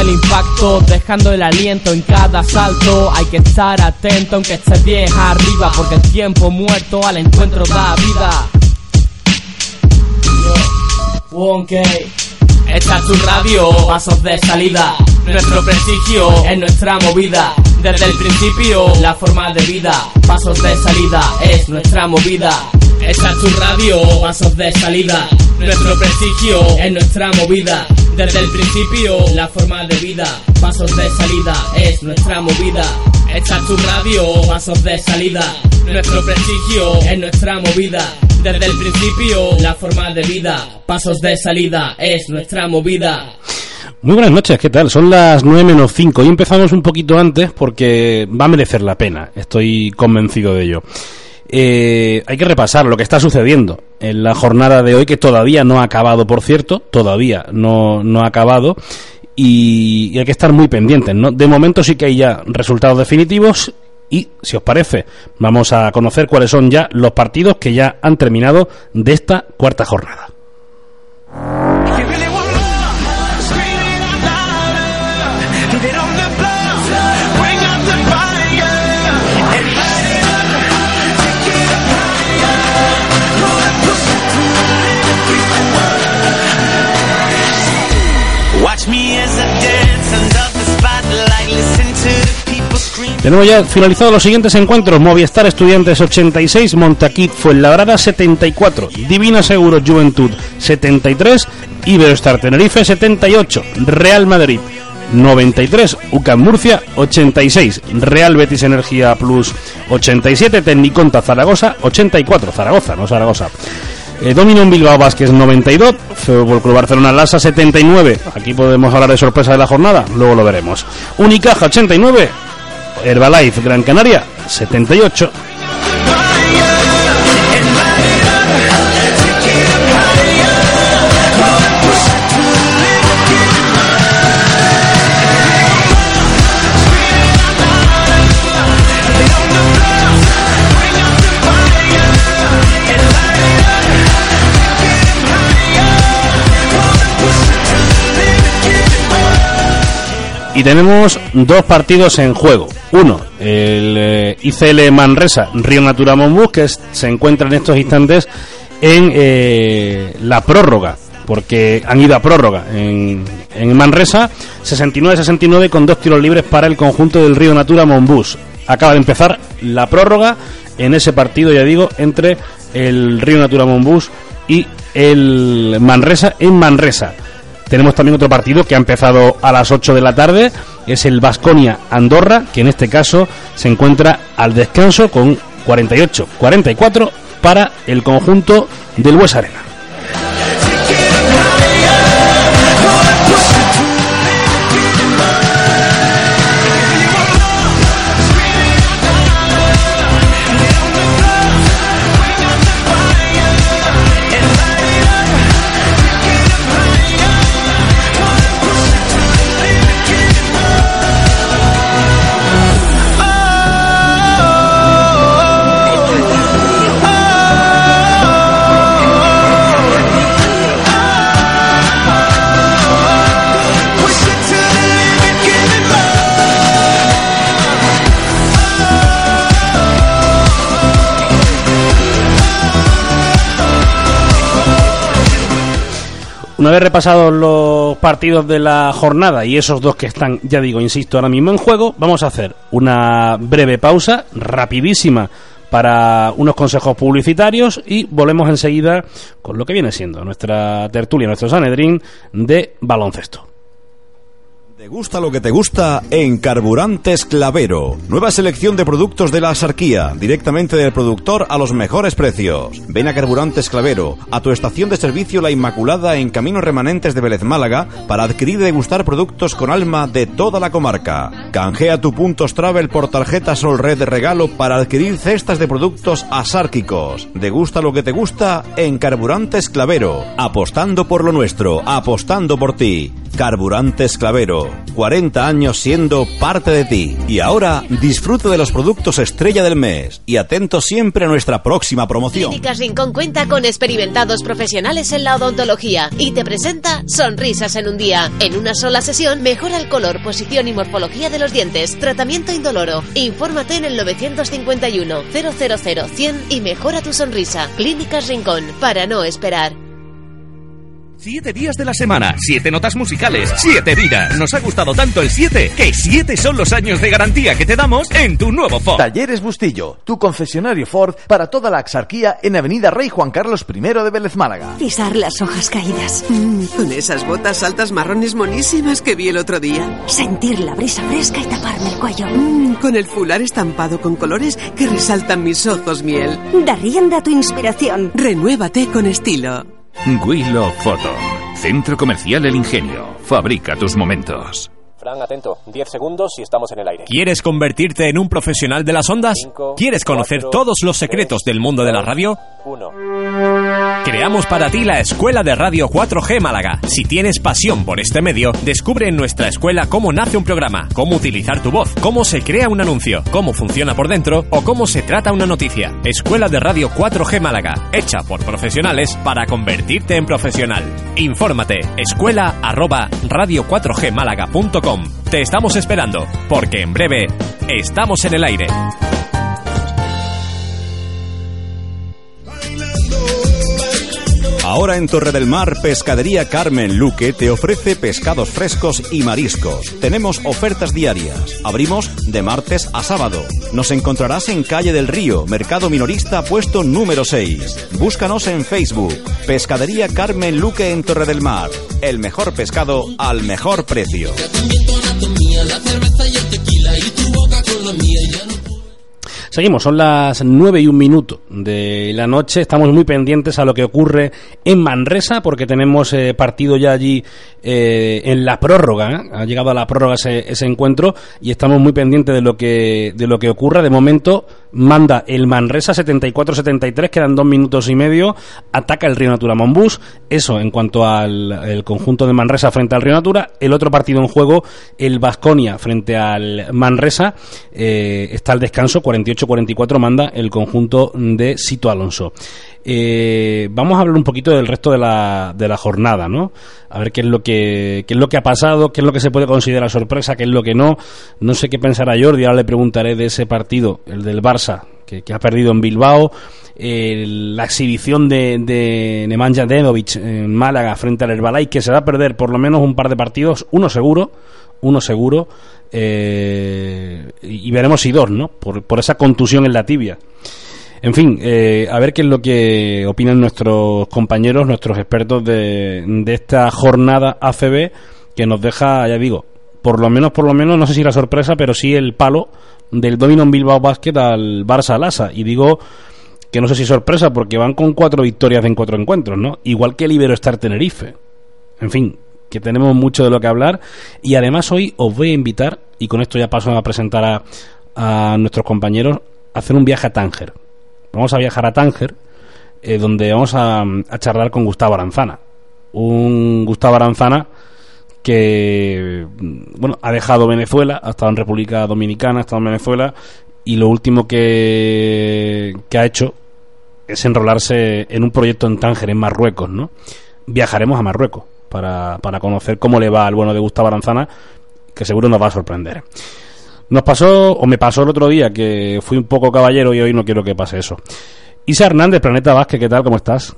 el impacto, dejando el aliento en cada salto. Hay que estar atento aunque estés bien arriba, porque el tiempo muerto al encuentro da vida. Esta es tu radio, pasos de salida. Nuestro prestigio es nuestra movida. Desde el principio, la forma de vida. Pasos de salida es nuestra movida. Esta es tu radio, pasos de salida. Nuestro prestigio es nuestra movida. Desde el principio, la forma de vida. Pasos de salida es nuestra movida. Esta es tu radio, pasos de salida. Nuestro prestigio es nuestra movida. Desde el principio, la forma de vida. Pasos de salida es nuestra movida. Muy buenas noches, ¿qué tal? Son las 9 menos 5 y empezamos un poquito antes porque va a merecer la pena, estoy convencido de ello. Eh, hay que repasar lo que está sucediendo en la jornada de hoy, que todavía no ha acabado, por cierto, todavía no, no ha acabado, y, y hay que estar muy pendientes, ¿no? De momento sí que hay ya resultados definitivos y, si os parece, vamos a conocer cuáles son ya los partidos que ya han terminado de esta cuarta jornada. Tenemos ya finalizados los siguientes encuentros. Movistar Estudiantes 86, Montaquit Fuenlabrada 74, Divina Seguro Juventud 73, Iberostar Tenerife 78, Real Madrid 93, UCAM Murcia 86, Real Betis Energía Plus 87, Tecniconta Zaragoza 84, Zaragoza, no Zaragoza. Eh, Dominion Bilbao Vázquez 92, Fútbol Club Barcelona Lasa 79. Aquí podemos hablar de sorpresa de la jornada, luego lo veremos. Unicaja 89, Herbalife Gran Canaria 78. Y tenemos dos partidos en juego. Uno, el eh, ICL Manresa, Río Natura Monbus, que se encuentra en estos instantes en eh, la prórroga, porque han ido a prórroga en, en Manresa, 69-69 con dos tiros libres para el conjunto del Río Natura Monbus. Acaba de empezar la prórroga en ese partido, ya digo, entre el Río Natura Monbus y el Manresa en Manresa. Tenemos también otro partido que ha empezado a las 8 de la tarde, es el Vasconia Andorra, que en este caso se encuentra al descanso con 48-44 para el conjunto del Hues Una vez repasados los partidos de la jornada y esos dos que están, ya digo, insisto, ahora mismo en juego, vamos a hacer una breve pausa, rapidísima, para unos consejos publicitarios y volvemos enseguida con lo que viene siendo nuestra tertulia, nuestro Sanedrín de baloncesto. ¿Te gusta lo que te gusta? En Carburantes Clavero. Nueva selección de productos de la Asarquía, directamente del productor a los mejores precios. Ven a Carburantes Clavero, a tu estación de servicio La Inmaculada en Caminos Remanentes de Vélez Málaga, para adquirir y degustar productos con alma de toda la comarca. Canjea tu puntos travel por tarjeta Sol Red de regalo para adquirir cestas de productos asárquicos. Degusta lo que te gusta en Carburantes Clavero. Apostando por lo nuestro, apostando por ti. Carburantes Clavero, 40 años siendo parte de ti. Y ahora disfruta de los productos estrella del mes y atento siempre a nuestra próxima promoción. Clínicas Rincón cuenta con experimentados profesionales en la odontología y te presenta Sonrisas en un día. En una sola sesión mejora el color, posición y morfología de los dientes. Tratamiento indoloro. Infórmate en el 951 000 100 y mejora tu sonrisa. Clínicas Rincón, para no esperar. Siete días de la semana, siete notas musicales, siete vidas. Nos ha gustado tanto el 7 que siete son los años de garantía que te damos en tu nuevo Ford. Talleres Bustillo, tu concesionario Ford para toda la axarquía en Avenida Rey Juan Carlos I de Vélez Málaga. Pisar las hojas caídas. Mm, con esas botas altas marrones monísimas que vi el otro día. Sentir la brisa fresca y taparme el cuello. Mm, con el fular estampado con colores que resaltan mis ojos miel. Da rienda a tu inspiración. Renuévate con estilo. Willow Photo. Centro Comercial El Ingenio. Fabrica tus momentos. Fran, atento. 10 segundos y estamos en el aire. ¿Quieres convertirte en un profesional de las ondas? ¿Quieres conocer todos los secretos del mundo de la radio? 1. Creamos para ti la Escuela de Radio 4G Málaga. Si tienes pasión por este medio, descubre en nuestra escuela cómo nace un programa, cómo utilizar tu voz, cómo se crea un anuncio, cómo funciona por dentro o cómo se trata una noticia. Escuela de Radio 4G Málaga, hecha por profesionales para convertirte en profesional. Infórmate, escuela arroba radio4gmálaga.com. Te estamos esperando, porque en breve estamos en el aire. Ahora en Torre del Mar, Pescadería Carmen Luque te ofrece pescados frescos y mariscos. Tenemos ofertas diarias. Abrimos de martes a sábado. Nos encontrarás en Calle del Río, Mercado Minorista, puesto número 6. Búscanos en Facebook. Pescadería Carmen Luque en Torre del Mar. El mejor pescado al mejor precio. Seguimos, son las 9 y un minuto de la noche. Estamos muy pendientes a lo que ocurre en Manresa porque tenemos eh, partido ya allí eh, en la prórroga. ¿eh? Ha llegado a la prórroga ese, ese, encuentro y estamos muy pendientes de lo que, de lo que ocurra. De momento manda el Manresa 74-73, quedan dos minutos y medio. Ataca el Río Natura Monbus. Eso en cuanto al el conjunto de Manresa frente al Río Natura. El otro partido en juego, el Vasconia frente al Manresa. está al descanso 48 44 manda el conjunto de Sito Alonso. Eh, vamos a hablar un poquito del resto de la, de la jornada, ¿no? A ver qué es lo que qué es lo que ha pasado, qué es lo que se puede considerar sorpresa, qué es lo que no. No sé qué pensará Jordi, ahora le preguntaré de ese partido, el del Barça, que, ha perdido en Bilbao, eh, la exhibición de, de Nemanja Denovic en Málaga frente al Herbalay, que se va a perder por lo menos un par de partidos, uno seguro, uno seguro, eh, y veremos si dos, ¿no? Por, por, esa contusión en la tibia. En fin, eh, a ver qué es lo que opinan nuestros compañeros, nuestros expertos de, de esta jornada ACB que nos deja, ya digo, por lo menos, por lo menos, no sé si la sorpresa, pero sí el palo del Dominion Bilbao Basket al Barça Lasa. Y digo que no sé si sorpresa porque van con cuatro victorias en cuatro encuentros, ¿no? Igual que el Iberostar Tenerife. En fin, que tenemos mucho de lo que hablar y además hoy os voy a invitar y con esto ya paso a presentar a, a nuestros compañeros a hacer un viaje a Tánger vamos a viajar a Tánger eh, donde vamos a, a, charlar con Gustavo Aranzana un Gustavo Aranzana que bueno ha dejado Venezuela ha estado en República Dominicana ha estado en Venezuela y lo último que, que ha hecho es enrolarse en un proyecto en Tánger en Marruecos no viajaremos a Marruecos para, para conocer cómo le va al bueno de Gustavo Aranzana, que seguro nos va a sorprender. Nos pasó, o me pasó el otro día, que fui un poco caballero y hoy no quiero que pase eso. Isa Hernández, Planeta Vázquez, ¿qué tal? ¿Cómo estás?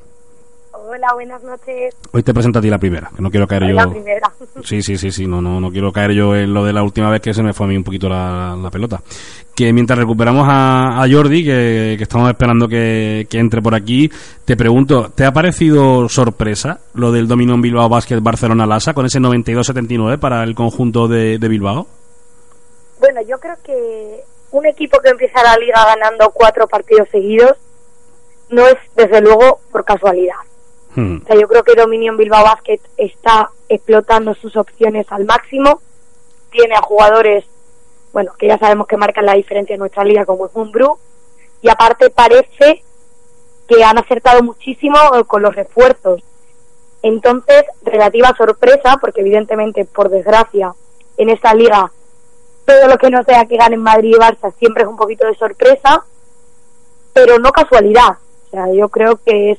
Hola, buenas noches. Hoy te presento a ti la primera, que no quiero caer Hoy yo. La primera. Sí, sí, sí, sí, no, no, no quiero caer yo en lo de la última vez que se me fue a mí un poquito la, la pelota. Que mientras recuperamos a, a Jordi, que, que, estamos esperando que, que, entre por aquí, te pregunto, ¿te ha parecido sorpresa lo del Dominion Bilbao Basket Barcelona Lasa con ese 92-79 para el conjunto de, de Bilbao? Bueno, yo creo que un equipo que empieza la liga ganando cuatro partidos seguidos no es desde luego por casualidad. Hmm. O sea, yo creo que Dominion Bilbao Basket está explotando sus opciones al máximo. Tiene a jugadores, bueno, que ya sabemos que marcan la diferencia en nuestra liga, como es Bru. Y aparte parece que han acertado muchísimo con los refuerzos. Entonces, relativa sorpresa, porque evidentemente, por desgracia, en esta liga, todo lo que no sea que ganen Madrid y Barça siempre es un poquito de sorpresa, pero no casualidad. O sea, yo creo que es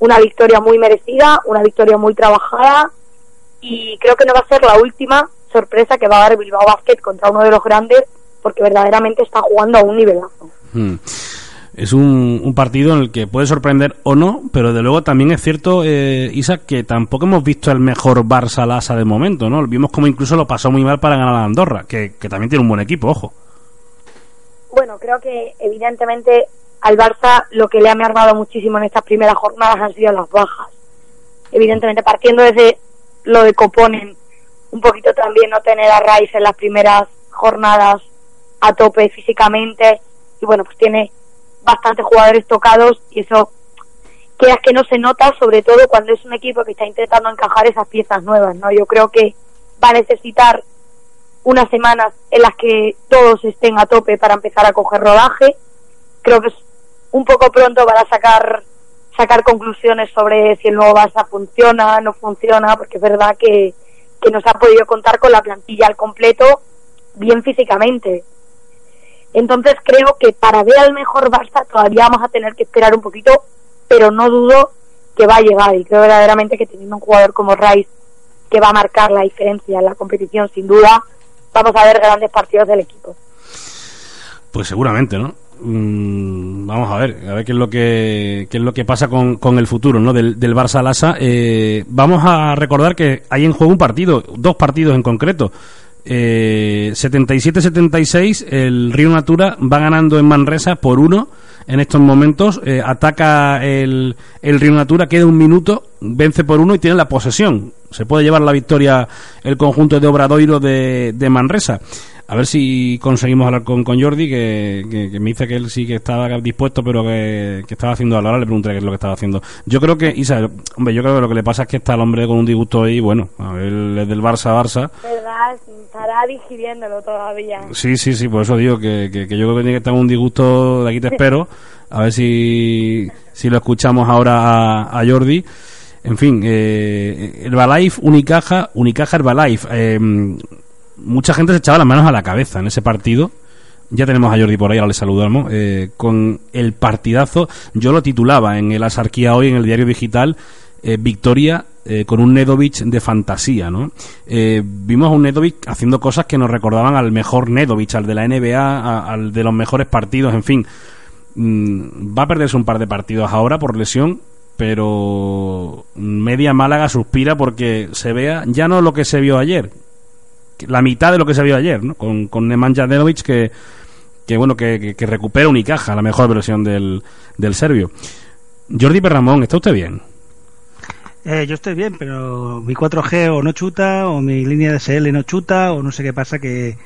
una victoria muy merecida, una victoria muy trabajada y creo que no va a ser la última sorpresa que va a dar Bilbao Basket contra uno de los grandes porque verdaderamente está jugando a un nivelazo. Hmm. Es un, partido en el que puede sorprender o no, pero de luego también es cierto, eh, Isa, que tampoco hemos visto el mejor Barça Lasa de momento, ¿no? Vimos como incluso lo pasó muy mal para ganar a Andorra, que, que también tiene un buen equipo, ojo. Bueno, creo que evidentemente al Barça lo que le ha mermado muchísimo en estas primeras jornadas han sido las bajas. Evidentemente, partiendo desde lo de Coponen, un poquito también no tener a Rice en las primeras jornadas a tope físicamente, y bueno, pues tiene bastantes jugadores tocados y eso queda que no se nota, sobre todo cuando es un equipo que está intentando encajar esas piezas nuevas, ¿no? Yo creo que va a necesitar unas semanas en las que todos estén a tope para empezar a coger rodaje. Creo que es un poco pronto para sacar sacar conclusiones sobre si el nuevo Barça funciona, no funciona, porque es verdad que, que nos ha podido contar con la plantilla al completo bien físicamente. Entonces creo que para ver al mejor Barça todavía vamos a tener que esperar un poquito, pero no dudo que va a llegar y creo verdaderamente que teniendo un jugador como Rice que va a marcar la diferencia en la competición sin duda, vamos a ver grandes partidos del equipo. Pues seguramente, ¿no? Mm, vamos a ver, a ver qué es lo que qué es lo que pasa con, con el futuro, ¿no? Del, del Barça Lasa. Eh, vamos a recordar que hay en juego un partido, dos partidos en concreto. Eh, 77-76, el Río Natura va ganando en Manresa por uno en estos momentos. Eh, ataca el, el Río Natura, queda un minuto, vence por uno y tiene la posesión. Se puede llevar la victoria el conjunto de Obradoiro de, de Manresa a ver si conseguimos hablar con, con Jordi, que, me dice que él sí que estaba dispuesto, pero que, estaba haciendo Ahora le pregunté qué es lo que estaba haciendo. Yo creo que, Isa, hombre, yo creo que lo que le pasa es que está el hombre con un disgusto ahí, bueno, a ver, es del Barça a Barça. ¿Verdad? Estará digiriéndolo todavía. Sí, sí, sí, por eso digo que, que, yo creo que tiene que estar un disgusto, de aquí te espero, a ver si, si lo escuchamos ahora a, Jordi. En fin, eh, Herbalife, Unicaja, Unicaja Herbalife. Eh, mucha gente se echaba las manos a la cabeza en ese partido. Ya tenemos a Jordi por ahí, ahora le saludamos. Eh, con el partidazo, yo lo titulaba en el Asarquía hoy, en el diario digital, eh, Victoria eh, con un Nedovic de fantasía, ¿no? vimos a un Nedovic haciendo cosas que nos recordaban al mejor Nedovic, al de la NBA, al de los mejores partidos, en fin. Mm, va a perderse un par de partidos ahora por lesión, pero media Málaga suspira porque se vea ya no lo que se vio ayer, la mitad de lo que se vio ayer, ¿no? Con, con Nemanja Denovic que, que bueno, que, que, recupera Unicaja, la mejor versión del, del serbio. Jordi Perramón, ¿está usted bien? Eh, yo estoy bien, pero mi 4G o no chuta, o mi línea de SL no chuta, o no sé qué pasa que,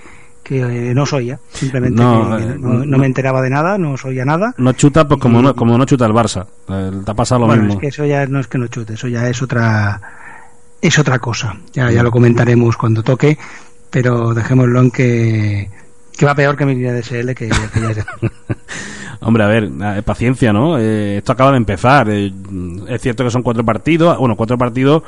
que eh, no soy ya. Simplemente no, eh, no, me enteraba de nada, no soy nada. No chuta, pues como, no, como no chuta el Barça. te ha pasado lo bueno, mismo. Es que eso ya no es que no chute, eso ya es otra es otra cosa. Ya, ya lo comentaremos cuando toque pero dejémoslo en que, que va peor que mi línea de SL que, Hombre, a ver, eh, paciencia, ¿no? Eh, esto acaba de empezar. Eh, es cierto que son cuatro partidos, bueno, cuatro partidos,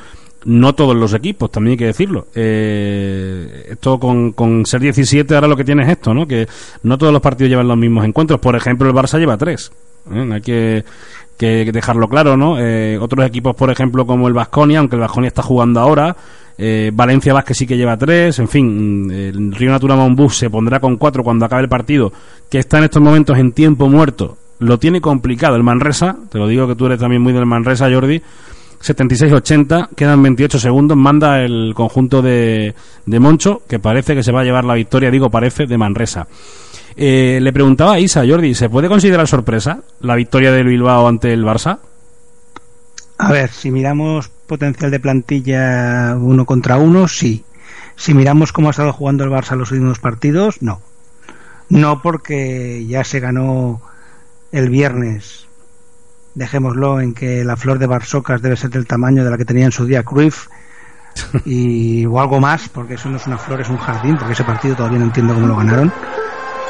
no todos los equipos, también hay que decirlo. esto con, con ser 17 ahora lo que tiene es esto, ¿no? Que no todos los partidos llevan los mismos encuentros. Por ejemplo, el Barça lleva tres. Hay que, que, dejarlo claro, ¿no? otros equipos, por ejemplo, como el Vasconia, aunque el Vasconia está jugando ahora, eh, Valencia Vázquez sí que lleva tres. En fin, el Río Natura Monbus se pondrá con cuatro cuando acabe el partido, que está en estos momentos en tiempo muerto. Lo tiene complicado el Manresa. Te lo digo que tú eres también muy del Manresa, Jordi. 76-80, quedan 28 segundos. Manda el conjunto de, de Moncho, que parece que se va a llevar la victoria, digo, parece, de Manresa. Eh, le preguntaba a Isa, Jordi, ¿se puede considerar sorpresa la victoria del Bilbao ante el Barça? A ver, si miramos potencial de plantilla uno contra uno, sí. Si miramos cómo ha estado jugando el Barça los últimos partidos, no. No porque ya se ganó el viernes. Dejémoslo en que la flor de Barsocas debe ser del tamaño de la que tenía en su día Cruyff y, o algo más, porque eso no es una flor, es un jardín, porque ese partido todavía no entiendo cómo lo ganaron,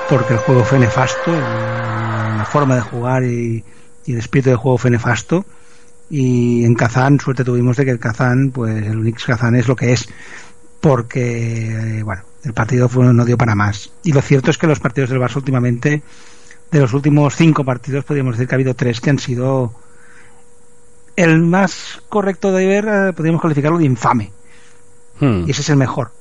porque el juego fue nefasto, la forma de jugar y, y el espíritu de juego fue nefasto. Y en Kazán suerte tuvimos de que el Kazán pues el Unix Kazán es lo que es porque eh, bueno el partido fue, no dio para más. Y lo cierto es que los partidos del Barça últimamente de los últimos cinco partidos podríamos decir que ha habido tres que han sido el más correcto de ver eh, podríamos calificarlo de infame. Hmm. y ese es el mejor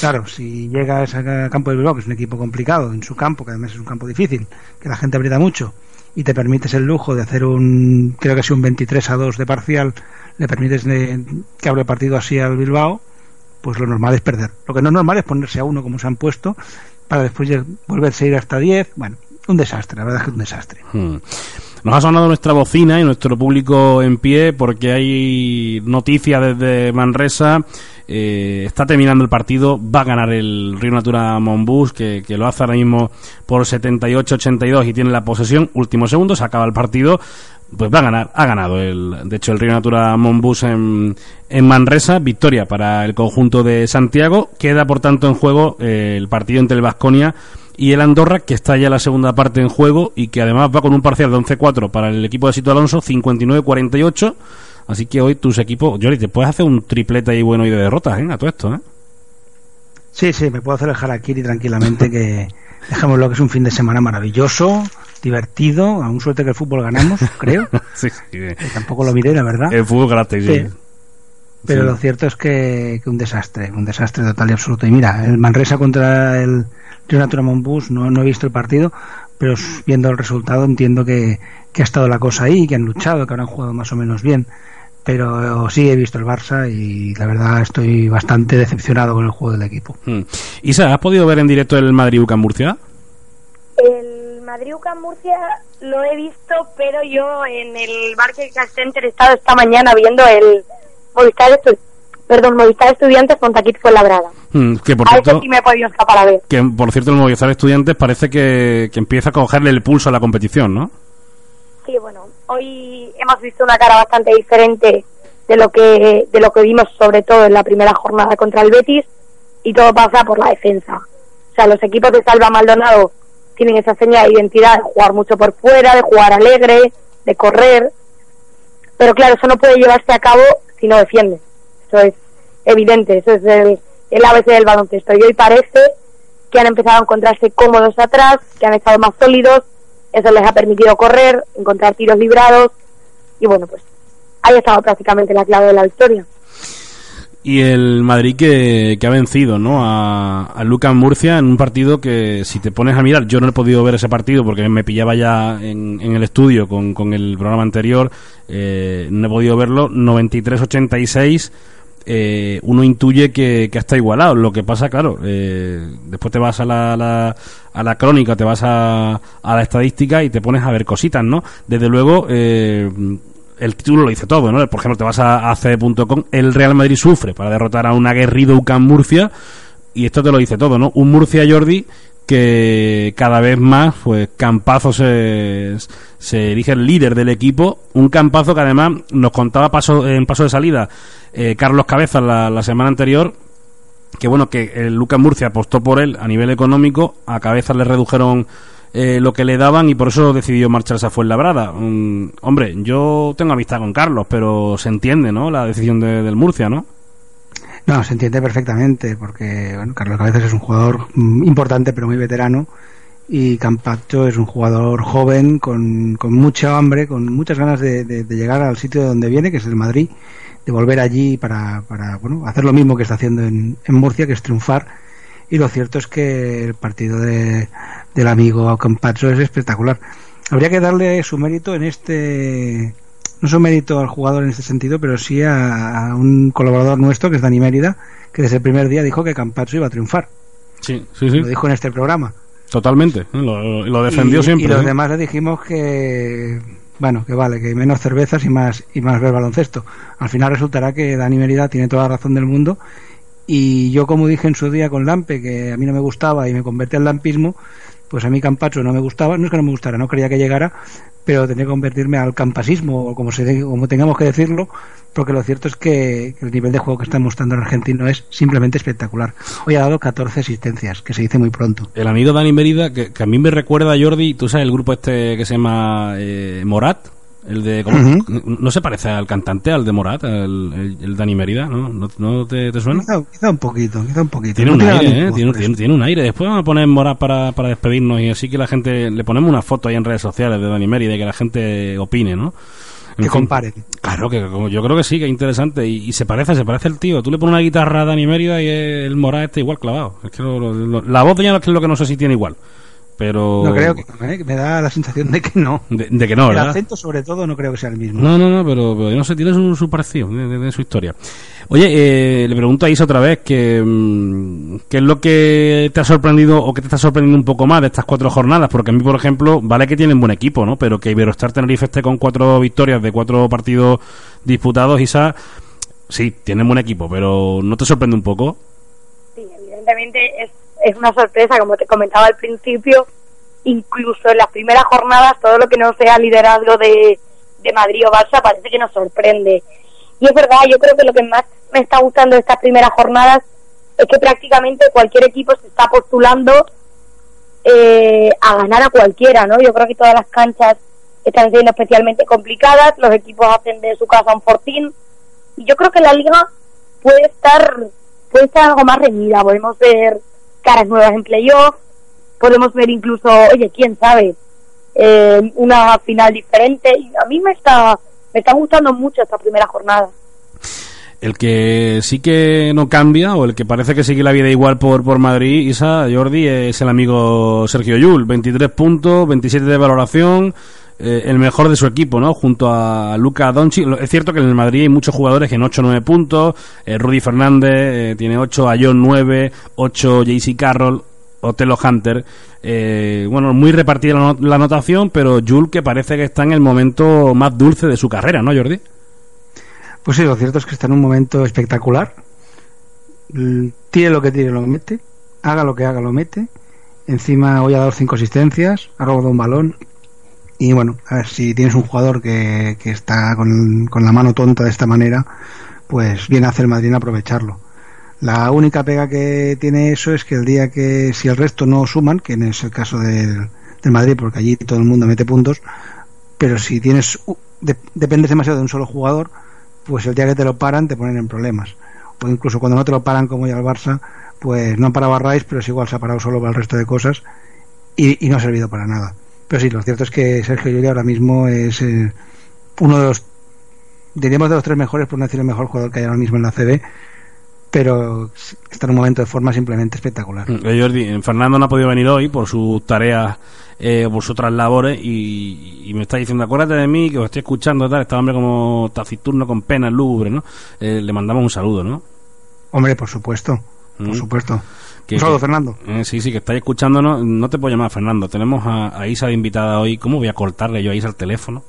Claro, si llegas a campo de Bilbao, que es un equipo complicado, en su campo, que además es un campo difícil, que la gente aprieta mucho, y te permites el lujo de hacer un, creo que es un 23 a 2 de parcial, le permites que hable partido así al Bilbao, pues lo normal es perder. Lo que no es normal es ponerse a uno como se han puesto, para después volverse a ir hasta 10. Bueno, un desastre, la verdad es que es un desastre. Hmm. Nos ha sonado nuestra bocina y nuestro público en pie porque hay noticias desde Manresa. Eh, está terminando el partido, va a ganar el Río Natura Monbus, que, lo hace ahora mismo por 78-82 y tiene la posesión. Último segundo, se acaba el partido. Pues va a ganar, ha ganado el, de hecho el Río Natura Monbus en, en Manresa, victoria para el conjunto de Santiago, queda por tanto en juego eh, el partido entre el Vasconia y el Andorra, que está ya la segunda parte en juego y que además va con un parcial de 11-4 para el equipo de Sito Alonso, 59-48. Así que hoy tus equipos, Jordi, te puedes hacer un triplete ahí bueno y de derrotas, ¿eh? A todo esto, ¿eh? Sí, sí, me puedo hacer el harakiri tranquilamente, que dejémoslo que es un fin de semana maravilloso, divertido, aún suerte que el fútbol ganamos, creo. sí, sí. Que tampoco lo miré, la verdad. El fútbol ganaste, sí. Sí. Pero Sí. lo cierto es que, que un desastre, un desastre total y absoluto. Y mira, el Manresa contra el Natura Monbus, no, no he visto el partido, pero viendo el resultado entiendo que, que ha estado la cosa ahí, que han luchado, que ahora han jugado más o menos bien. Pero sí he visto el Barça y la verdad estoy bastante decepcionado con el juego del equipo. Hmm. Isa, ¿has podido ver en directo el Madrid-UCAM Murcia? El Madrid UCAM Murcia lo he visto, pero yo en el Barclays Center he estado esta mañana viendo el Movistar, perdón, Movistar Estudiantes contra Kit Fuenlabrada. Hmm, que por A cierto, ese sí me he podido escapar a ver. que por cierto el Movistar Estudiantes parece que, que empieza a cogerle el pulso a la competición, ¿no? Sí, bueno, hoy hemos visto una cara bastante diferente de lo que de lo que vimos sobre todo en la primera jornada contra el Betis y todo pasa por la defensa. O sea, los equipos de Salva Maldonado tienen esa señal de identidad de jugar mucho por fuera, de jugar alegre, de correr, pero claro, eso no puede llevarse a cabo si no defiende. Eso es evidente, eso es el, ABC del baloncesto. Y hoy parece que han empezado a encontrarse cómodos atrás, que han estado más sólidos, eso les ha permitido correr, encontrar tiros librados y bueno, pues ahí ha estado prácticamente la clave de la victoria. Y el Madrid que, ha vencido ¿no? a, a Lucas Murcia en un partido que, si te pones a mirar, yo no he podido ver ese partido porque me pillaba ya en, en el estudio con, con el programa anterior, eh, no he podido verlo. 93-86, eh, uno intuye que, que está igualado. Lo que pasa, claro, eh, después te vas a la, a la crónica, te vas a, a la estadística y te pones a ver cositas, ¿no? Desde luego, eh, el título lo dice todo, ¿no? Por ejemplo, te vas a, a CD.com, el Real Madrid sufre para derrotar a un aguerrido UCAM Murcia y esto te lo dice todo, ¿no? Un Murcia Jordi que cada vez más, pues Campazo se, se elige el líder del equipo, un Campazo que además nos contaba paso, en paso de salida eh, Carlos Cabezas la, la semana anterior que bueno, que el Lucas Murcia apostó por él a nivel económico, a cabeza le redujeron eh, lo que le daban y por eso decidió marcharse a Fuenlabrada. Mm, hombre, yo tengo amistad con Carlos, pero se entiende, ¿no? La decisión de- del Murcia, ¿no? No, se entiende perfectamente, porque bueno, Carlos Cabezas es un jugador mm, importante, pero muy veterano, y Campacho es un jugador joven, con, con mucha hambre, con muchas ganas de, de- llegar al sitio de donde viene, que es el Madrid, de volver allí para, para bueno, hacer lo mismo que está haciendo en, en Murcia, que es triunfar. Y lo cierto es que el partido de, del amigo Campacho es espectacular. Habría que darle su mérito en este no su mérito al jugador en este sentido, pero sí a, a un colaborador nuestro, que es Dani Mérida, que desde el primer día dijo que Campacho iba a triunfar. Sí, sí, sí. Lo dijo en este programa. Totalmente. ¿eh? Lo, lo defendió y, siempre. Y los ¿eh? demás le dijimos que, bueno, que vale, que menos cervezas y más, y más ver baloncesto. Al final resultará que Dani Mérida tiene toda la razón del mundo. Y yo, como dije en su día con Lampe, que a mí no me gustaba y me convertí al lampismo, pues a mí Campacho no me gustaba, no es que no me gustara, no quería que llegara, pero tenía que convertirme al campasismo, o como, se, como tengamos que decirlo, porque lo cierto es que el nivel de juego que está mostrando el argentino es simplemente espectacular. Hoy ha dado 14 asistencias, que se dice muy pronto. El amigo Dani Merida, que, que a mí me recuerda a Jordi, tú sabes el grupo este que se llama eh, Morat, El de. ¿cómo? No se parece al cantante, al de Morat, el, el, el Dani Mérida, ¿no? ¿No, no te, te suena? Quizá, quizá un poquito, quizá un poquito. Tiene No un aire, ¿eh? Tiene, tiene- tiene un aire. Después vamos a poner Morat para, para despedirnos y así que la gente. Le ponemos una foto ahí en redes sociales de Dani Mérida y que la gente opine, ¿no? Que fin. comparen. Claro, que yo creo que sí, que es interesante. Y, y se parece, se parece el tío. Tú le pones una guitarra a Dani Mérida y el Morat está igual clavado. Es que lo- lo- lo- la voz de ya es lo que no sé si tiene igual. Pero. No creo que, ¿eh? me da la sensación de que no. De, de que no, el ¿verdad? acento, sobre todo, no creo que sea el mismo. No, no, no, pero, pero no sé, tiene su, su parecido de su historia. Oye, eh, le pregunto a Isa otra vez que, mm, qué es lo que te ha sorprendido o que te está sorprendiendo un poco más de estas cuatro jornadas, porque a mí, por ejemplo, vale que tienen buen equipo, ¿no? Pero que Iberostar Tenerife esté con cuatro victorias de cuatro partidos disputados, Isa, sí, tienen buen equipo, pero ¿no te sorprende un poco? Sí, evidentemente es, es una sorpresa, como te comentaba al principio, incluso en las primeras jornadas todo lo que no sea liderazgo de, de Madrid o Barça parece que nos sorprende. Y es verdad, yo creo que lo que más me está gustando de estas primeras jornadas es que prácticamente cualquier equipo se está postulando eh, a ganar a cualquiera, ¿no? Yo creo que todas las canchas están siendo especialmente complicadas, los equipos hacen de su casa un fortín, y yo creo que la liga puede estar puede estar algo más reñida, podemos ver caras nuevas en playoff, podemos ver incluso, oye, quién sabe, eh, una final diferente, y a mí me está me está gustando mucho esta primera jornada. El que sí que no cambia, o el que parece que sigue la vida igual por, por Madrid, Isa, Jordi, es el amigo Sergio Yul. 23 puntos, 27 de valoración, eh, el mejor de su equipo, ¿no? Junto a Luca Doncic. Es cierto que en el Madrid hay muchos jugadores que en 8 9 puntos. eh, Rudy Fernández eh, tiene 8, Ayón 9, 8 JC Carroll, Otelo Hunter. Eh, bueno, muy repartida la, la anotación, pero Yul que parece que está en el momento más dulce de su carrera, ¿no, Jordi? Pues sí, lo cierto es que está en un momento espectacular. Mm, Tire lo que tire, lo mete. Haga lo que haga, lo mete. Encima hoy ha dado cinco asistencias, ha robado un balón. Y bueno, a ver si tienes un jugador que, que está con, con la mano tonta de esta manera, pues viene a hacer Madrid en aprovecharlo. La única pega que tiene eso es que el día que, si el resto no suman, que no es el caso del, del Madrid, porque allí todo el mundo mete puntos, pero si tienes de- dependes demasiado de un solo jugador, pues el día que te lo paran te ponen en problemas. O incluso cuando no te lo paran, como ya el Barça, pues no han parado a Rice, pero es igual, se ha parado solo para el resto de cosas y no ha servido para nada. Pero sí, lo cierto es que Sergio Llull ahora mismo es eh, uno de los, diríamos de los tres mejores, por no decir el mejor jugador que hay ahora mismo en la CB, pero está en un momento de forma simplemente espectacular. Eh, Jordi, eh, Fernando no ha podido venir hoy por sus tareas, eh, por sus otras labores y, y me está diciendo, acuérdate de mí, que os estoy escuchando, tal, está hombre como taciturno, con pena, lúgubre, ¿no? Eh, le mandamos un saludo, ¿no? Hombre, por supuesto, por Mm. supuesto. Que- un saludo, que- Fernando. eh, sí, sí, que estáis escuchándonos. No te puedo llamar, Fernando. Tenemos a, a Isa de invitada hoy. ¿Cómo voy a cortarle yo a Isa el teléfono?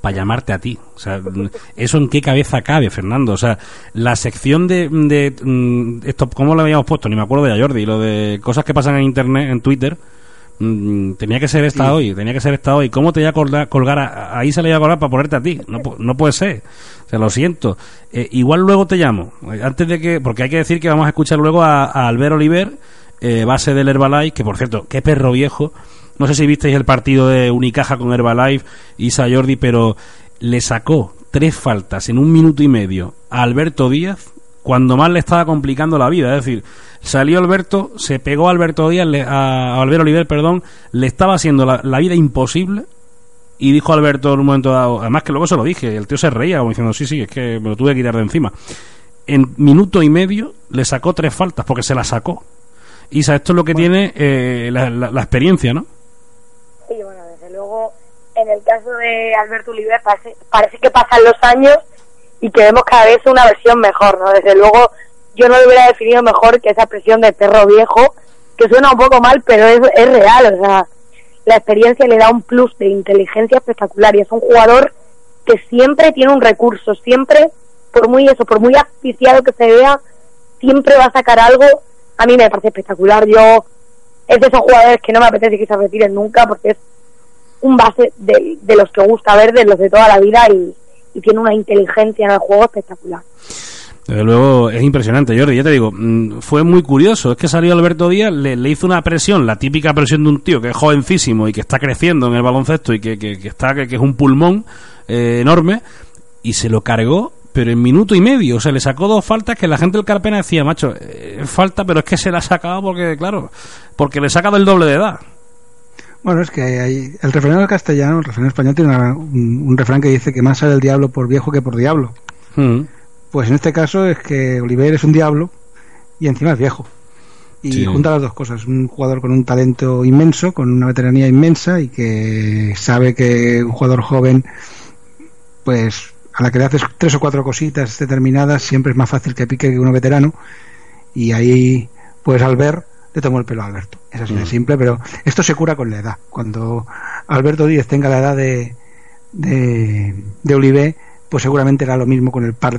Para llamarte a ti. O sea, ¿eso en qué cabeza cabe, Fernando? O sea, la sección de. de mm, esto, ¿Cómo lo habíamos puesto? Ni me acuerdo ya, Jordi. Lo de cosas que pasan en internet, en Twitter. Mm, tenía que ser esta Sí. hoy. Tenía que ser esta hoy. ¿Cómo te voy a colgar, colgar a, a Isa le voy a colgar para ponerte a ti? No, no puede ser. O sea, lo siento. Eh, igual luego te llamo. Eh, Antes de que. Porque hay que decir que vamos a escuchar luego a, a Albert Oliver, eh, base del Herbalife, que por cierto, qué perro viejo. No sé si visteis el partido de Unicaja con Herbalife, Isa Jordi, pero le sacó tres faltas en un minuto y medio a Alberto Díaz cuando más le estaba complicando la vida. Es decir, salió Alberto, se pegó a Alberto Díaz, le- a, a Albert Oliver, perdón, le estaba haciendo la, la vida imposible y dijo Alberto en un momento dado, además que luego se lo dije, el tío se reía como diciendo, sí, sí, es que me lo tuve que quitar de encima. En minuto y medio le sacó tres faltas porque se las sacó. Isa, esto es lo que tiene eh, la, la- la experiencia, ¿no? Sí, bueno, desde luego, en el caso de Alberto Oliver parece, parece que pasan los años y que vemos cada vez una versión mejor, ¿no? Desde luego, yo no lo hubiera definido mejor que esa expresión de perro viejo, que suena un poco mal, pero es, es real, o sea, la experiencia le da un plus de inteligencia espectacular y es un jugador que siempre tiene un recurso, siempre, por muy eso, por muy asfixiado que se vea, siempre va a sacar algo. A mí me parece espectacular. Yo es de esos jugadores que no me apetece que se retiren nunca porque es un base de, de los que gusta ver, de los de toda la vida y, y tiene una inteligencia en el juego espectacular. Desde luego es impresionante, Jordi. Ya te digo, mm, fue muy curioso. Es que salió Alberto Díaz, le, le hizo una presión, la típica presión de un tío que es jovencísimo y que está creciendo en el baloncesto y que, que- que está que, que es un pulmón. eh, enorme y se lo cargó pero en minuto y medio, o sea, le sacó dos faltas que la gente del Carpena decía, macho, eh, falta, pero es que se la ha sacado porque, claro, porque le ha sacado el doble de edad. Bueno, es que hay, el refrán del castellano, el refrán español tiene una- un, un refrán que dice que más sale el diablo por viejo que por diablo. Mm. Pues en este caso es que Oliver es un diablo y encima es viejo. Y Sí. junta las dos cosas, un jugador con un talento inmenso, con una veteranía inmensa y que sabe que un jugador joven, pues a la que le haces tres o cuatro cositas determinadas, siempre es más fácil que pique que uno veterano. Y ahí, pues al ver, le tomó el pelo a Alberto. Es así de Mm. simple, pero esto se cura con la edad. Cuando Alberto Díez tenga la edad de, de, de Oliver, pues seguramente era lo mismo con el par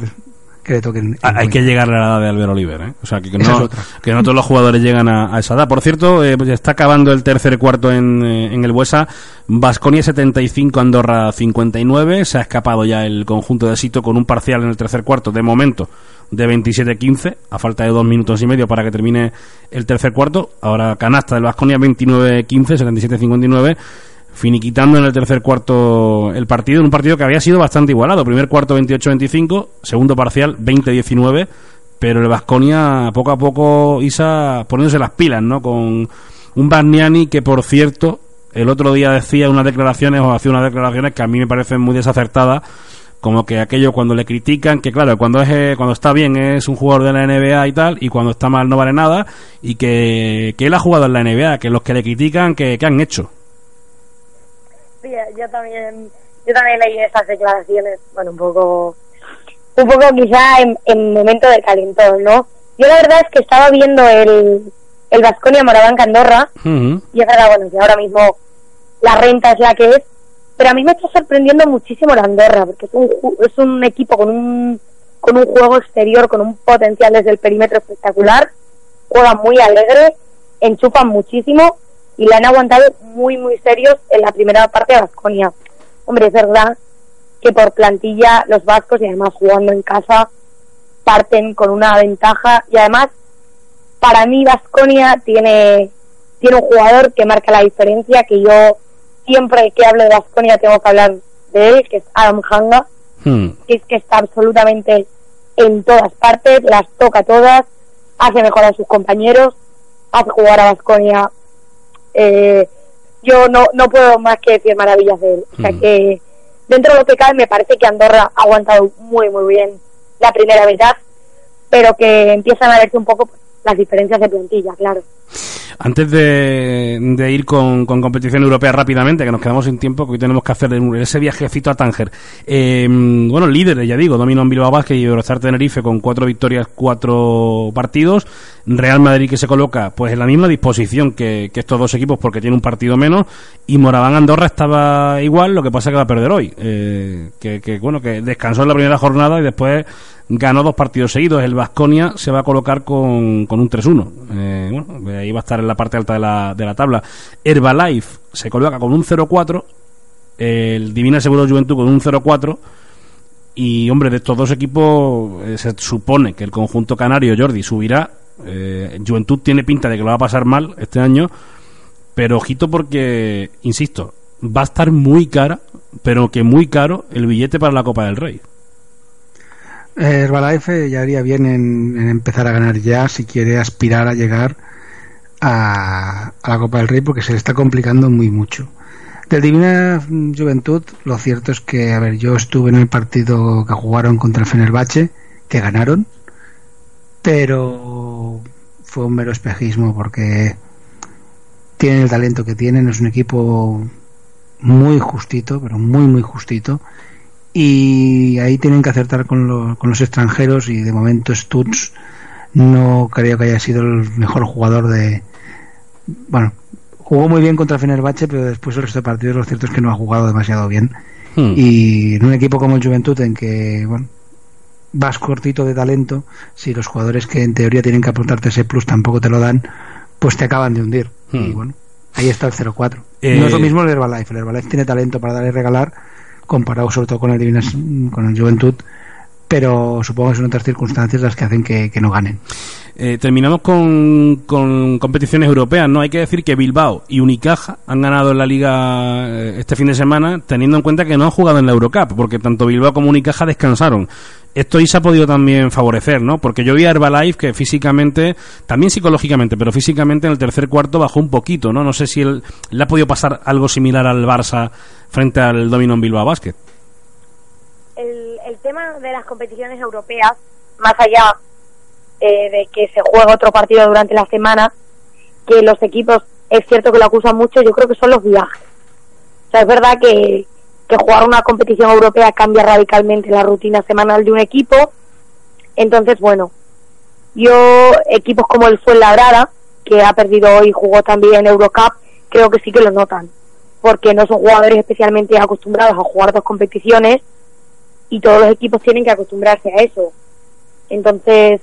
que le toquen. Ah, Hay que llegar a la edad de Albert Oliver, ¿eh? O sea, que, no, que no todos los jugadores llegan a, a esa edad. Por cierto, eh, pues ya está acabando el tercer cuarto en, eh, en el Buesa. Basconia 75, Andorra 59. Se ha escapado ya el conjunto de Sito con un parcial en el tercer cuarto, de momento, de 27-15, a falta de dos minutos y medio para que termine el tercer cuarto. Ahora canasta del Basconia 29-15, 77-59 finiquitando en el tercer cuarto el partido, en un partido que había sido bastante igualado. Primer cuarto 28-25, segundo parcial 20-19, pero el Vasconia poco a poco, Isa, poniéndose las pilas, ¿no? Con un Barniani que, por cierto, el otro día decía unas declaraciones o hacía unas declaraciones que a mí me parecen muy desacertadas, como que aquello cuando le critican, que claro, cuando es eh, cuando está bien es un jugador de la NBA y tal, y cuando está mal no vale nada, y que, que él ha jugado en la NBA, que los que le critican, que, que han hecho. Sí, yo también, yo también leí esas declaraciones, bueno, un poco, un poco quizá en, en momento de calentón, ¿no? Yo la verdad es que estaba viendo el, el Vasconia Morabanca Andorra, y es verdad, bueno, que ahora mismo la renta es la que es, pero a mí me está sorprendiendo muchísimo la Andorra, porque es un, es un equipo con un, con un juego exterior, con un potencial desde el perímetro espectacular, juegan muy alegre, enchufan muchísimo y la han aguantado muy, muy serios en la primera parte de Vasconia. Hombre, es verdad que por plantilla los vascos y además jugando en casa parten con una ventaja y además para mí Vasconia tiene tiene un jugador que marca la diferencia que yo siempre que hablo de Vasconia tengo que hablar de él que es Adam Hanga que es que está absolutamente en todas partes las toca todas hace mejor a sus compañeros hace jugar a Vasconia eh, yo no no puedo más que decir maravillas de él. O sea que dentro de lo que cabe me parece que Andorra ha aguantado muy muy bien la primera mitad pero que empiezan a verse un poco las diferencias de plantilla claro Antes de, ir con, competición europea rápidamente, que nos quedamos sin tiempo, que hoy tenemos que hacer ese viajecito a Tánger. Eh, bueno, líderes, ya digo, dominó en Bilbao Basket y Eurostar Tenerife con cuatro victorias, cuatro partidos. Real Madrid que se coloca pues en la misma disposición que, estos dos equipos porque tiene un partido menos. Y Moraván Andorra estaba igual, lo que pasa que va a perder hoy. Eh, que, que, bueno, que descansó en la primera jornada y después ganó dos partidos seguidos. El Vasconia se va a colocar con, con un 3-1. Eh, bueno, ahí va a estar en la parte alta de la, de la tabla. Herbalife se coloca con un 0-4. El Divina Seguro Juventud con un 0-4. Y hombre, de estos dos equipos eh, se supone que el conjunto canario Jordi subirá. Eh, Juventud tiene pinta de que lo va a pasar mal este año. Pero ojito porque, insisto, va a estar muy cara, pero que muy caro el billete para la Copa del Rey. Herbalife ya haría bien en, en empezar a ganar ya si quiere aspirar a llegar a, a la Copa del Rey porque se le está complicando muy mucho. Del Divina Juventud, lo cierto es que, a ver, yo estuve en el partido que jugaron contra el Fenerbahce, que ganaron, pero fue un mero espejismo porque tienen el talento que tienen, es un equipo muy justito, pero muy, muy justito y ahí tienen que acertar con, lo- con los extranjeros y de momento Stutz no creo que haya sido el mejor jugador de bueno jugó muy bien contra Fenerbahce pero después el resto de partidos lo cierto es que no ha jugado demasiado bien Hmm. y en un equipo como el Juventud en que bueno vas cortito de talento si los jugadores que en teoría tienen que apuntarte ese plus tampoco te lo dan pues te acaban de hundir Hmm. y bueno ahí está el 0-4 Eh, no es lo mismo el Herbalife el Herbalife tiene talento para dar y regalar comparado sobre todo con el Divinas con el Juventud pero supongo que son otras circunstancias las que hacen que, no ganen. Eh, terminamos con, con, competiciones europeas, ¿no? Hay que decir que Bilbao y Unicaja han ganado en la liga eh, este fin de semana, teniendo en cuenta que no han jugado en la Eurocup, porque tanto Bilbao como Unicaja descansaron. Esto se ha podido también favorecer, ¿no? Porque yo vi a Herbalife que físicamente, también psicológicamente, pero físicamente en el tercer cuarto bajó un poquito, ¿no? No sé si le ha podido pasar algo similar al Barça frente al Domino en Bilbao Basket. El, el tema de las competiciones europeas, más allá eh, de que se juega otro partido durante la semana, que los equipos, es cierto que lo acusan mucho, yo creo que son los viajes. O sea, es verdad que, que jugar una competición europea cambia radicalmente la rutina semanal de un equipo. Entonces, bueno, yo, equipos como el Fuenlabrada, que ha perdido hoy y jugó también Eurocup, creo que sí que lo notan, porque no son jugadores especialmente acostumbrados a jugar dos competiciones y todos los equipos tienen que acostumbrarse a eso. Entonces,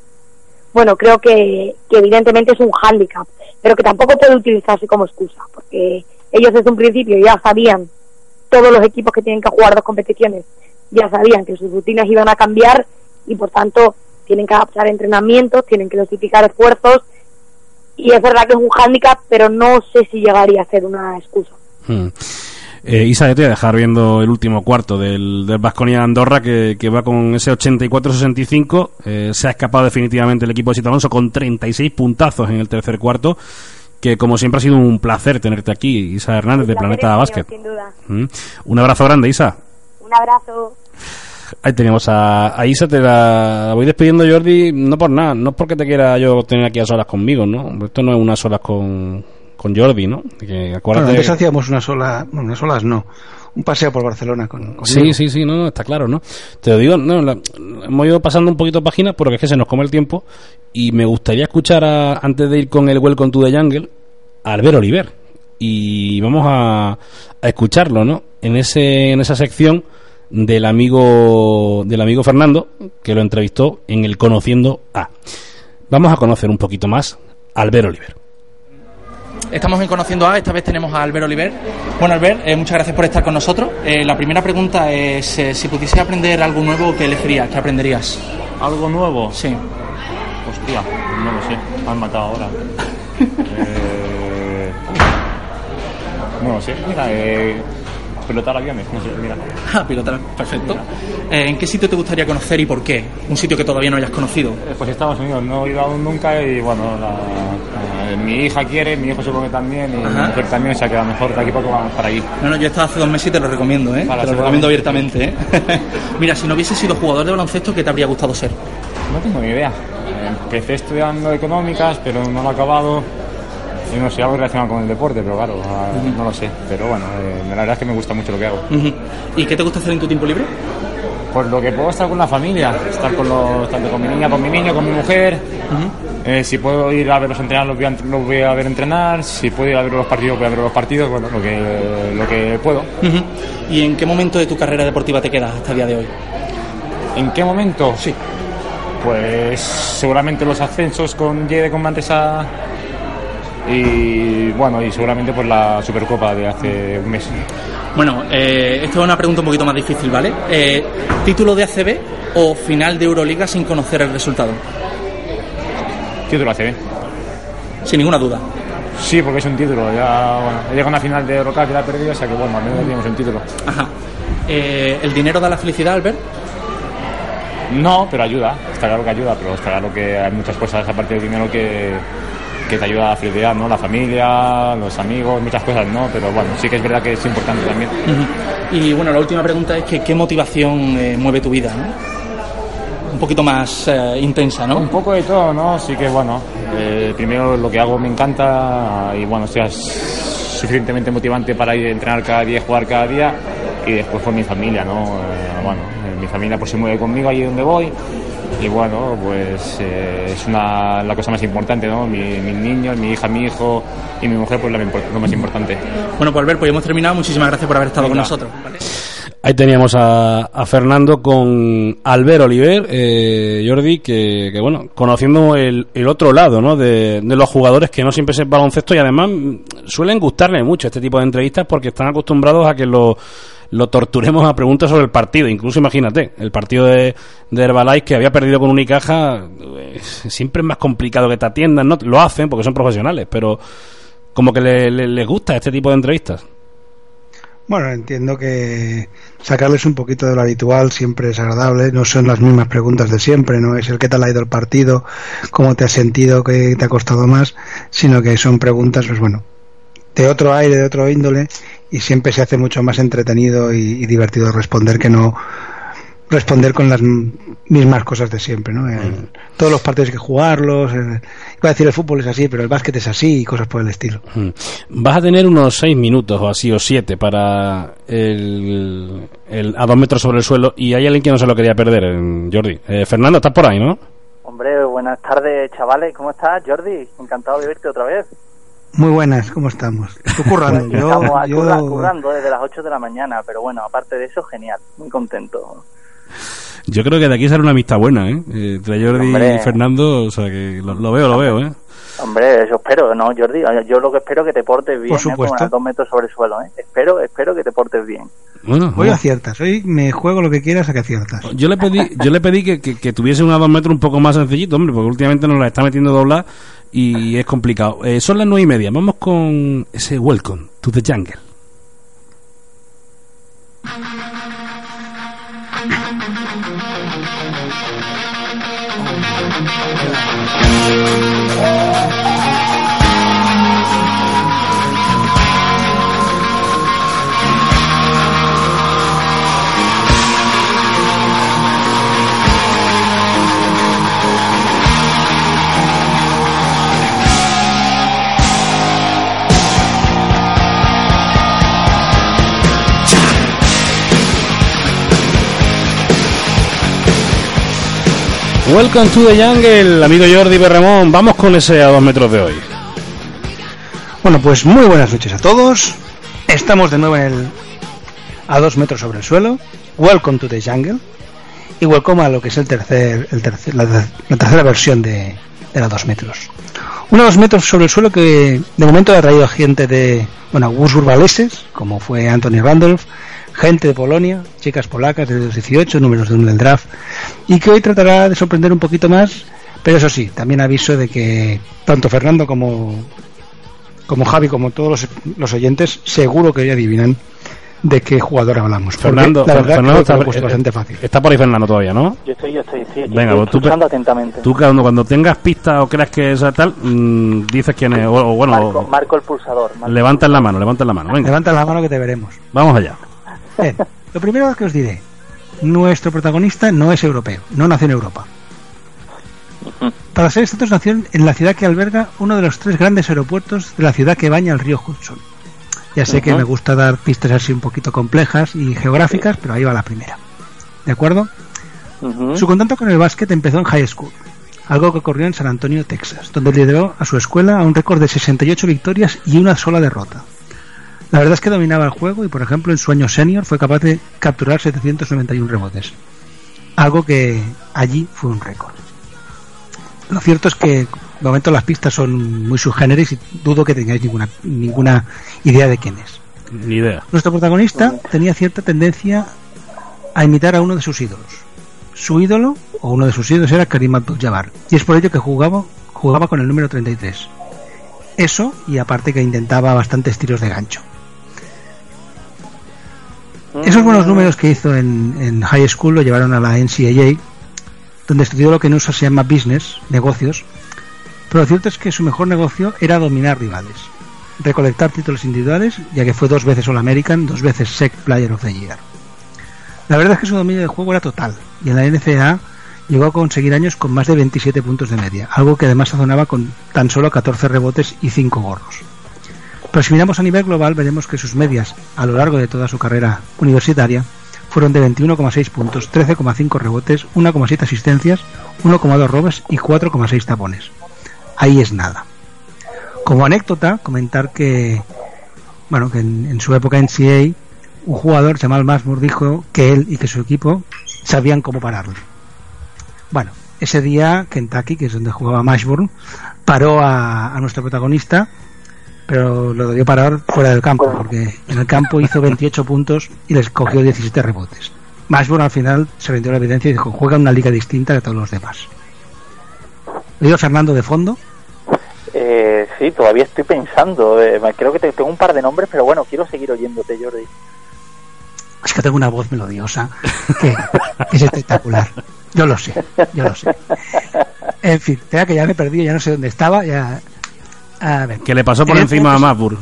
bueno, creo que, que evidentemente es un hándicap, pero que tampoco puede utilizarse como excusa, porque ellos desde un principio ya sabían todos los equipos que tienen que jugar dos competiciones ya sabían que sus rutinas iban a cambiar y por tanto tienen que adaptar entrenamientos, tienen que dosificar esfuerzos y es verdad que es un hándicap, pero no sé si llegaría a ser una excusa. Hmm. Eh, Isa, te voy a dejar viendo el último cuarto del, del Vasconia Andorra que, va con ese 84-65. Eh, se ha escapado definitivamente el equipo de Sito Alonso con 36 puntazos en el tercer cuarto que como siempre ha sido un placer tenerte aquí, Isa Hernández de Planeta Básquet. Mm. Un abrazo grande, Isa. Un abrazo. Ahí tenemos a, Isa, te la, voy despidiendo, Jordi, no por nada, no es porque te quiera yo tener aquí a solas conmigo, ¿no? Esto no es unas solas con, con Jordi, ¿no? Que, acuérdate... antes hacíamos una sola, unas solas no, un paseo por Barcelona con, Sí, sí, sí, no, está claro, ¿no? Te lo digo, no, hemos ido pasando un poquito páginas porque es que se nos come el tiempo y me gustaría escuchar antes de ir con el Welcome to the Jungle a Albert Oliver y vamos a, a escucharlo, ¿no? En ese en esa sección del amigo del amigo Fernando que lo entrevistó en el Conociendo A. Vamos a conocer un poquito más a Albert Oliver. Estamos en Conociendo A, esta vez tenemos a Albert Oliver. Bueno, Albert, eh, muchas gracias por estar con nosotros. Eh, la primera pregunta es, eh, si pudiese aprender algo nuevo, ¿qué elegirías? ¿Qué aprenderías? ¿Algo nuevo? Sí. Hostia, no lo sé, me han matado ahora. no lo sé, mira, pilotar aviones, no sé, mira. Ah, pilotar, perfecto. Eh, ¿En qué sitio te gustaría conocer y por qué? Un sitio que todavía no hayas conocido. Eh, pues Estados Unidos, no he ido aún nunca y bueno, mi hija quiere, mi hijo supongo que también y mi mujer también, o sea que a lo mejor de aquí poco vamos para allí. No, no, yo he estado hace dos meses y te lo recomiendo, ¿eh? te lo recomiendo abiertamente, ¿eh? Mira, si no hubiese sido jugador de baloncesto, ¿qué te habría gustado ser? No tengo ni idea. Empecé estudiando económicas, pero no lo he acabado yo no sé, algo relacionado con el deporte, pero claro, ah, no lo sé. Pero bueno, eh, la verdad es que me gusta mucho lo que hago. ¿Y qué te gusta hacer en tu tiempo libre? Pues lo que puedo estar con la familia, estar con los, tanto con mi niña, con mi niño, con mi mujer. Eh, si puedo ir a verlos entrenar, los voy a, los voy a ver entrenar. Si puedo ir a ver los partidos, voy a ver los partidos. Bueno, lo que, lo que puedo. ¿Y en qué momento de tu carrera deportiva te quedas hasta el día de hoy? ¿En qué momento? Sí. Pues seguramente los ascensos con Yede, con Manresa y bueno, y seguramente por la Supercopa de hace un mes. Bueno, eh, esto es una pregunta un poquito más difícil, ¿vale? Eh, ¿Título de ACB o final de Euroliga sin conocer el resultado? Título ACB. Sin ninguna duda. Sí, porque es un título. Ya, bueno, llega a una final de Eurocup y la ha perdido, o sea que bueno, al menos tenemos un título. Ajá. Eh, ¿El dinero da la felicidad, Albert? No, pero ayuda. Está claro que ayuda, pero está claro que hay muchas cosas aparte del dinero que, que te ayuda a la felicidad, ¿no? La familia, los amigos, muchas cosas, ¿no? Pero bueno, sí que es verdad que es importante también. Y bueno, la última pregunta es que qué motivación eh, mueve tu vida, ¿no? Un poquito más eh, intensa, ¿no? Un poco de todo, ¿no? Sí que bueno, eh, primero lo que hago me encanta y bueno, sea suficientemente motivante para ir a entrenar cada día, jugar cada día y después por mi familia, ¿no? bueno, mi familia pues se mueve conmigo allí donde voy y bueno, pues eh, es una, la cosa más importante, ¿no? Mi, mis niños, mi hija, mi hijo y mi mujer, pues lo más importante. Bueno, pues Albert, pues hemos terminado. Muchísimas gracias por haber estado con nosotros. Ahí teníamos a, Fernando con Albert Oliver, eh, Jordi, que, bueno, conociendo el, el otro lado, ¿no? De, de, los jugadores que no siempre se baloncesto y además suelen gustarle mucho este tipo de entrevistas porque están acostumbrados a que los lo torturemos a preguntas sobre el partido. Incluso imagínate, el partido de, de Herbalife que había perdido con Unicaja, eh, siempre es más complicado que te atiendan, ¿no? Lo hacen porque son profesionales, pero como que le- le- les gusta este tipo de entrevistas. Bueno, entiendo que sacarles un poquito de lo habitual siempre es agradable. No son las mismas preguntas de siempre, no es el qué tal ha ido el partido, cómo te has sentido, qué te ha costado más, sino que son preguntas, pues bueno, de otro aire, de otro índole, y siempre se hace mucho más entretenido y, y divertido responder que no responder con las mismas cosas de siempre, ¿no? El- todos los partidos hay que jugarlos. el- iba a decir el fútbol es así, pero el básquet es así y cosas por el estilo. Vas a tener unos seis minutos o así, o siete, para el, el- a dos metros sobre el suelo. Y hay alguien que no se lo quería perder, eh, Jordi. Eh, Fernando, estás por ahí, ¿no? Hombre, buenas tardes, chavales. ¿Cómo estás, Jordi? Encantado de verte otra vez. Muy buenas, ¿cómo estamos? Tú currando, yo, Estamos yo- curra- currando desde las 8 de la mañana, pero bueno, aparte de eso, genial. Muy contento. Yo creo que de aquí sale una amistad buena, ¿eh? Eh, Entre Jordi Hombre. y Fernando, o sea que lo, lo veo, lo veo, ¿eh? Hombre, yo espero, ¿no, Jordi? Yo lo que espero es que te portes bien, Por ¿eh? supuesto. Con a dos metros sobre el suelo, ¿eh? Espero, espero que te portes bien. Bueno, Hoy aciertas, hoy me juego lo que quieras a que aciertas. Yo le pedí, yo le pedí que, que, que tuviese una dos metros un poco más sencillito, hombre, porque últimamente nos la está metiendo doblar y es complicado. Eh, son las nueve y media, vamos con ese Welcome to the Jungle. Welcome to the Jungle, amigo Jordi Berremón. Vamos con ese a dos metros de hoy. Bueno, pues muy buenas noches a todos. Estamos de nuevo en el a dos metros sobre el suelo. Welcome to the jungle. Y welcome a lo que es el tercer, el tercer- la, tercera versión de, de la dos metros. Una dos metros sobre el suelo que de momento ha traído gente de, bueno, urbaleses, como fue Anthony Randolph, gente de Polonia, chicas polacas de los 18, números de uno del draft, y que hoy tratará de sorprender un poquito más, pero eso sí, también aviso de que tanto Fernando como como Javi, como todos los, los oyentes, seguro que ya adivinan de qué jugador hablamos. Fernando, la verdad Fernando creo que está, lo he puesto eh, bastante fácil. está por ahí Fernando todavía, ¿no? Yo estoy, yo estoy, sí, Venga, estoy pues tú, atentamente. tú cuando, cuando tengas pistas o creas que es tal, mm, dices quién es, o, o bueno, Marco, marco el pulsador. marco- levantas la mano, levantas la mano, venga, Levanta la mano que te veremos. vamos allá. Bien, lo primero que os diré, nuestro protagonista no es europeo, no nació en Europa. Para ser exactos, nació en la ciudad que alberga uno de los tres grandes aeropuertos de la ciudad que baña el río Hudson. Ya sé que me gusta dar pistas así un poquito complejas y geográficas, pero ahí va la primera. ¿De acuerdo? Su contacto con el básquet empezó en high school, algo que ocurrió en San Antonio, Texas, donde lideró a su escuela a un récord de 68 victorias y una sola derrota. La verdad es que dominaba el juego y, por ejemplo, en su año senior fue capaz de capturar 791 rebotes, algo que allí fue un récord. Lo cierto es que de momento las pistas son muy subgéneres y dudo que tengáis ninguna, ninguna idea de quién es. Ni idea. Nuestro protagonista tenía cierta tendencia a imitar a uno de sus ídolos. Su ídolo, o uno de sus ídolos, era Karim Abdul-Jabbar, y es por ello que jugaba, jugaba con el número 33. Eso, y aparte que intentaba bastantes tiros de gancho. Esos buenos números que hizo en, en high school lo llevaron a la NCAA, donde estudió lo que en USA se llama business, negocios, pero lo cierto es que su mejor negocio era dominar rivales, recolectar títulos individuales, ya que fue dos veces All American, dos veces SEC Player of the Year. La verdad es que su dominio del juego era total, y en la NCAA llegó a conseguir años con más de 27 puntos de media, algo que además sazonaba con tan solo 14 rebotes y 5 gorros. Pero si miramos a nivel global, veremos que sus medias a lo largo de toda su carrera universitaria fueron de 21,6 puntos, 13,5 rebotes, 1,7 asistencias, 1,2 robos y 4,6 tapones. Ahí es nada. Como anécdota, comentar que, bueno, que en, su época en CA, un jugador, Jamal Masmur, dijo que él y que su equipo sabían cómo pararlo. Bueno, ese día Kentucky, que es donde jugaba Mashburn, paró a nuestro protagonista pero lo debió parar fuera del campo, porque en el campo hizo 28 puntos y les cogió 17 rebotes. Mashburn al final se vendió la evidencia y dijo, juega una liga distinta de todos los demás. ¿Lo Fernando de fondo? Eh, sí, todavía estoy pensando. Eh, creo que te, tengo un par de nombres, pero bueno, quiero seguir oyéndote, Jordi. Es que tengo una voz melodiosa que es espectacular. Yo lo sé, yo lo sé. En fin, tenga que ya me perdí, ya no sé dónde estaba. Ya... A ver. Que le pasó por encima a Mapur.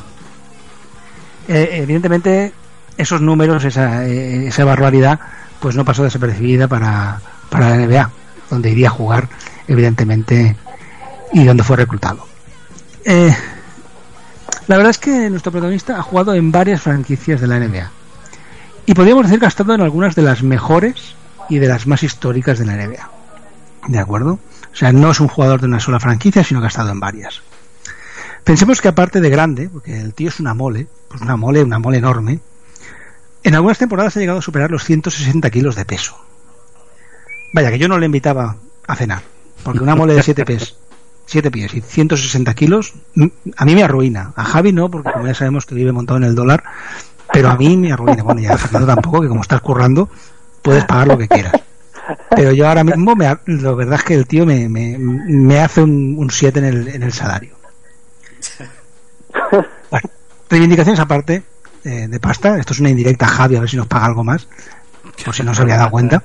Eh, evidentemente, esos números, esa, eh, esa barbaridad, pues no pasó desapercibida para, para la NBA, donde iría a jugar, evidentemente, y donde fue reclutado. Eh, la verdad es que nuestro protagonista ha jugado en varias franquicias de la NBA. Y podríamos decir que ha estado en algunas de las mejores y de las más históricas de la NBA. ¿De acuerdo? O sea, no es un jugador de una sola franquicia, sino que ha estado en varias. Pensemos que aparte de grande, porque el tío es una mole, pues una mole, una mole enorme, en algunas temporadas ha llegado a superar los 160 kilos de peso. Vaya, que yo no le invitaba a cenar, porque una mole de 7 pies, 7 pies y 160 kilos, a mí me arruina. A Javi no, porque como ya sabemos que vive montado en el dólar, pero a mí me arruina. Bueno, ya a Fernando tampoco, que como estás currando, puedes pagar lo que quieras. Pero yo ahora mismo, me, la verdad es que el tío me, me, me hace un 7 en el, en el salario. Bueno, reivindicaciones aparte eh, de pasta. Esto es una indirecta Javi, a ver si nos paga algo más. Por si no se había dado cuenta.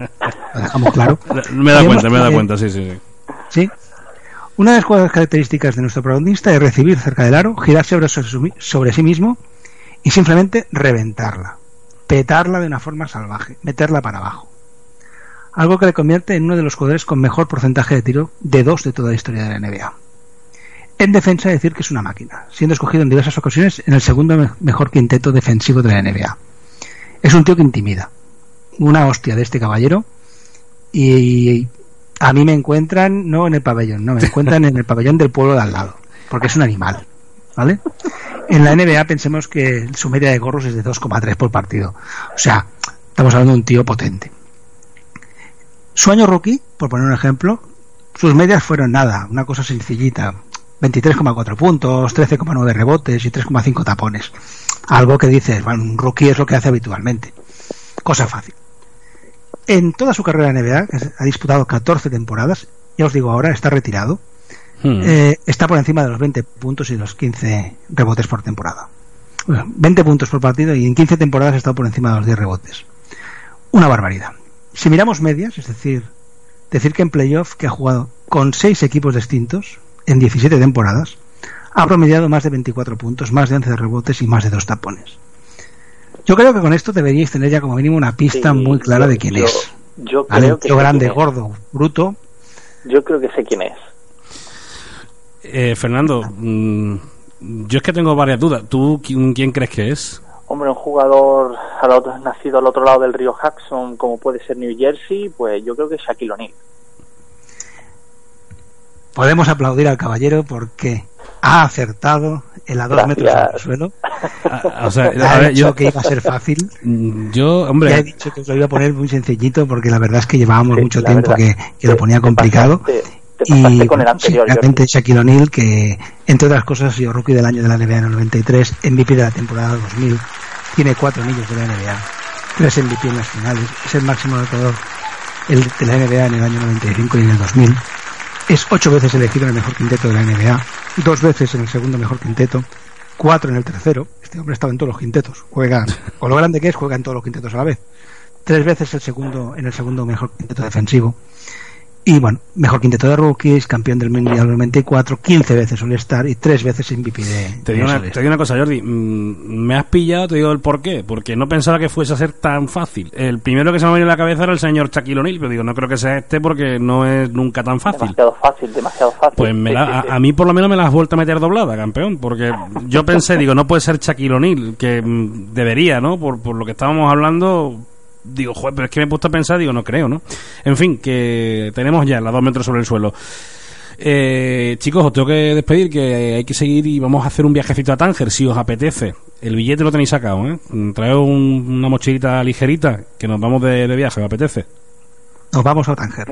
Lo dejamos claro. Me da cuenta, me da cuenta, sí, sí, sí. Sí. Una de las características de nuestro protagonista es recibir cerca del aro, girarse sobre, sobre sí mismo y simplemente reventarla petarla de una forma salvaje, meterla para abajo. Algo que le convierte en uno de los jugadores con mejor porcentaje de tiro de dos de toda la historia de la NBA. En defensa, decir que es una máquina, siendo escogido en diversas ocasiones en el segundo mejor quinteto defensivo de la NBA. Es un tío que intimida. Una hostia de este caballero. Y a mí me encuentran, no en el pabellón, no, me encuentran en el pabellón del pueblo de al lado. Porque es un animal. ¿Vale? En la NBA pensemos que su media de gorros es de 2,3 por partido. O sea, estamos hablando de un tío potente. Su año rookie, por poner un ejemplo, sus medias fueron nada, una cosa sencillita. 23,4 puntos, 13,9 rebotes y 3,5 tapones. Algo que dices, bueno, un rookie es lo que hace habitualmente. Cosa fácil. En toda su carrera en NBA, ha disputado 14 temporadas, ya os digo ahora, está retirado, Hmm. Eh, está por encima de los 20 puntos y los 15 rebotes por temporada. 20 puntos por partido y en 15 temporadas ha estado por encima de los 10 rebotes. Una barbaridad. Si miramos medias, es decir, decir que en playoff que ha jugado con 6 equipos distintos en 17 temporadas, ha promediado más de 24 puntos, más de 11 rebotes y más de 2 tapones. Yo creo que con esto deberíais tener ya como mínimo una pista muy clara de quién es. Yo creo que grande, gordo, bruto. Yo creo que sé quién es. Eh, Fernando, mm, yo es que tengo varias dudas. ¿Tú quién, crees que es? Hombre, un jugador al otro, nacido al otro lado del río Jackson, como puede ser New Jersey, pues yo creo que es Shaquille O'Neal. Podemos aplaudir al caballero porque ha acertado en la dos metros del suelo. Ah, o sea, ha ver, yo que iba a ser fácil. Mm, yo, hombre. Ya he dicho que os lo iba a poner muy sencillito porque la verdad es que llevábamos mucho tiempo que, que, lo ponía complicado y con el anterior. Shaquille O'Neal, que entre otras cosas ha sido rookie del año de la NBA en el 93, MVP de la temporada 2000, tiene cuatro anillos de la NBA, tres MVP en las finales, es el máximo anotador de la NBA en el año 95 y en el 2000. Es ocho veces elegido en el mejor quinteto de la NBA, dos veces en el segundo mejor quinteto, cuatro en el tercero. Este hombre estaba en todos los quintetos. Juega, con lo grande que es, juega en todos los quintetos a la vez. Tres veces el segundo, en el segundo mejor quinteto defensivo y bueno, mejor quinteto de rookies, campeón del Mundial 94, 15 veces All-Star y 3 veces MVP de. Te digo, una, te digo una cosa, Jordi. Mm, me has pillado, te digo el por qué. Porque no pensaba que fuese a ser tan fácil. El primero que se me ha venido a la cabeza era el señor Shaquille O'Neal, pero digo, no creo que sea este porque no es nunca tan fácil. Demasiado fácil, demasiado fácil. Pues a, mí por lo menos me la has vuelto a meter doblada, campeón. Porque yo pensé, digo, no puede ser Shaquille O'Neal, que mm, debería, ¿no? Por, por lo que estábamos hablando, digo, joder, pero es que me he puesto a pensar, digo, no creo, ¿no? En fin, que tenemos ya las dos metros sobre el suelo. Eh, chicos, os tengo que despedir, que hay que seguir y vamos a hacer un viajecito a Tánger, si os apetece. El billete lo tenéis sacado, ¿eh? Traeo una mochilita ligerita, que nos vamos de, viaje, ¿me apetece? Nos vamos a Tánger.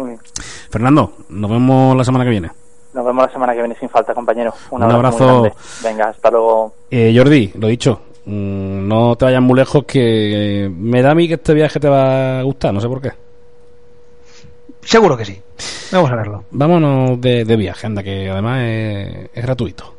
Fernando, nos vemos la semana que viene. Nos vemos la semana que viene sin falta, compañero. Un, abrazo. Venga, hasta luego. Eh, Jordi, lo dicho, no te vayas muy lejos que me da a mí que este viaje te va a gustar, no sé por qué. Seguro que sí. Vamos a verlo. Vámonos de, de viaje, anda, que además es, es gratuito.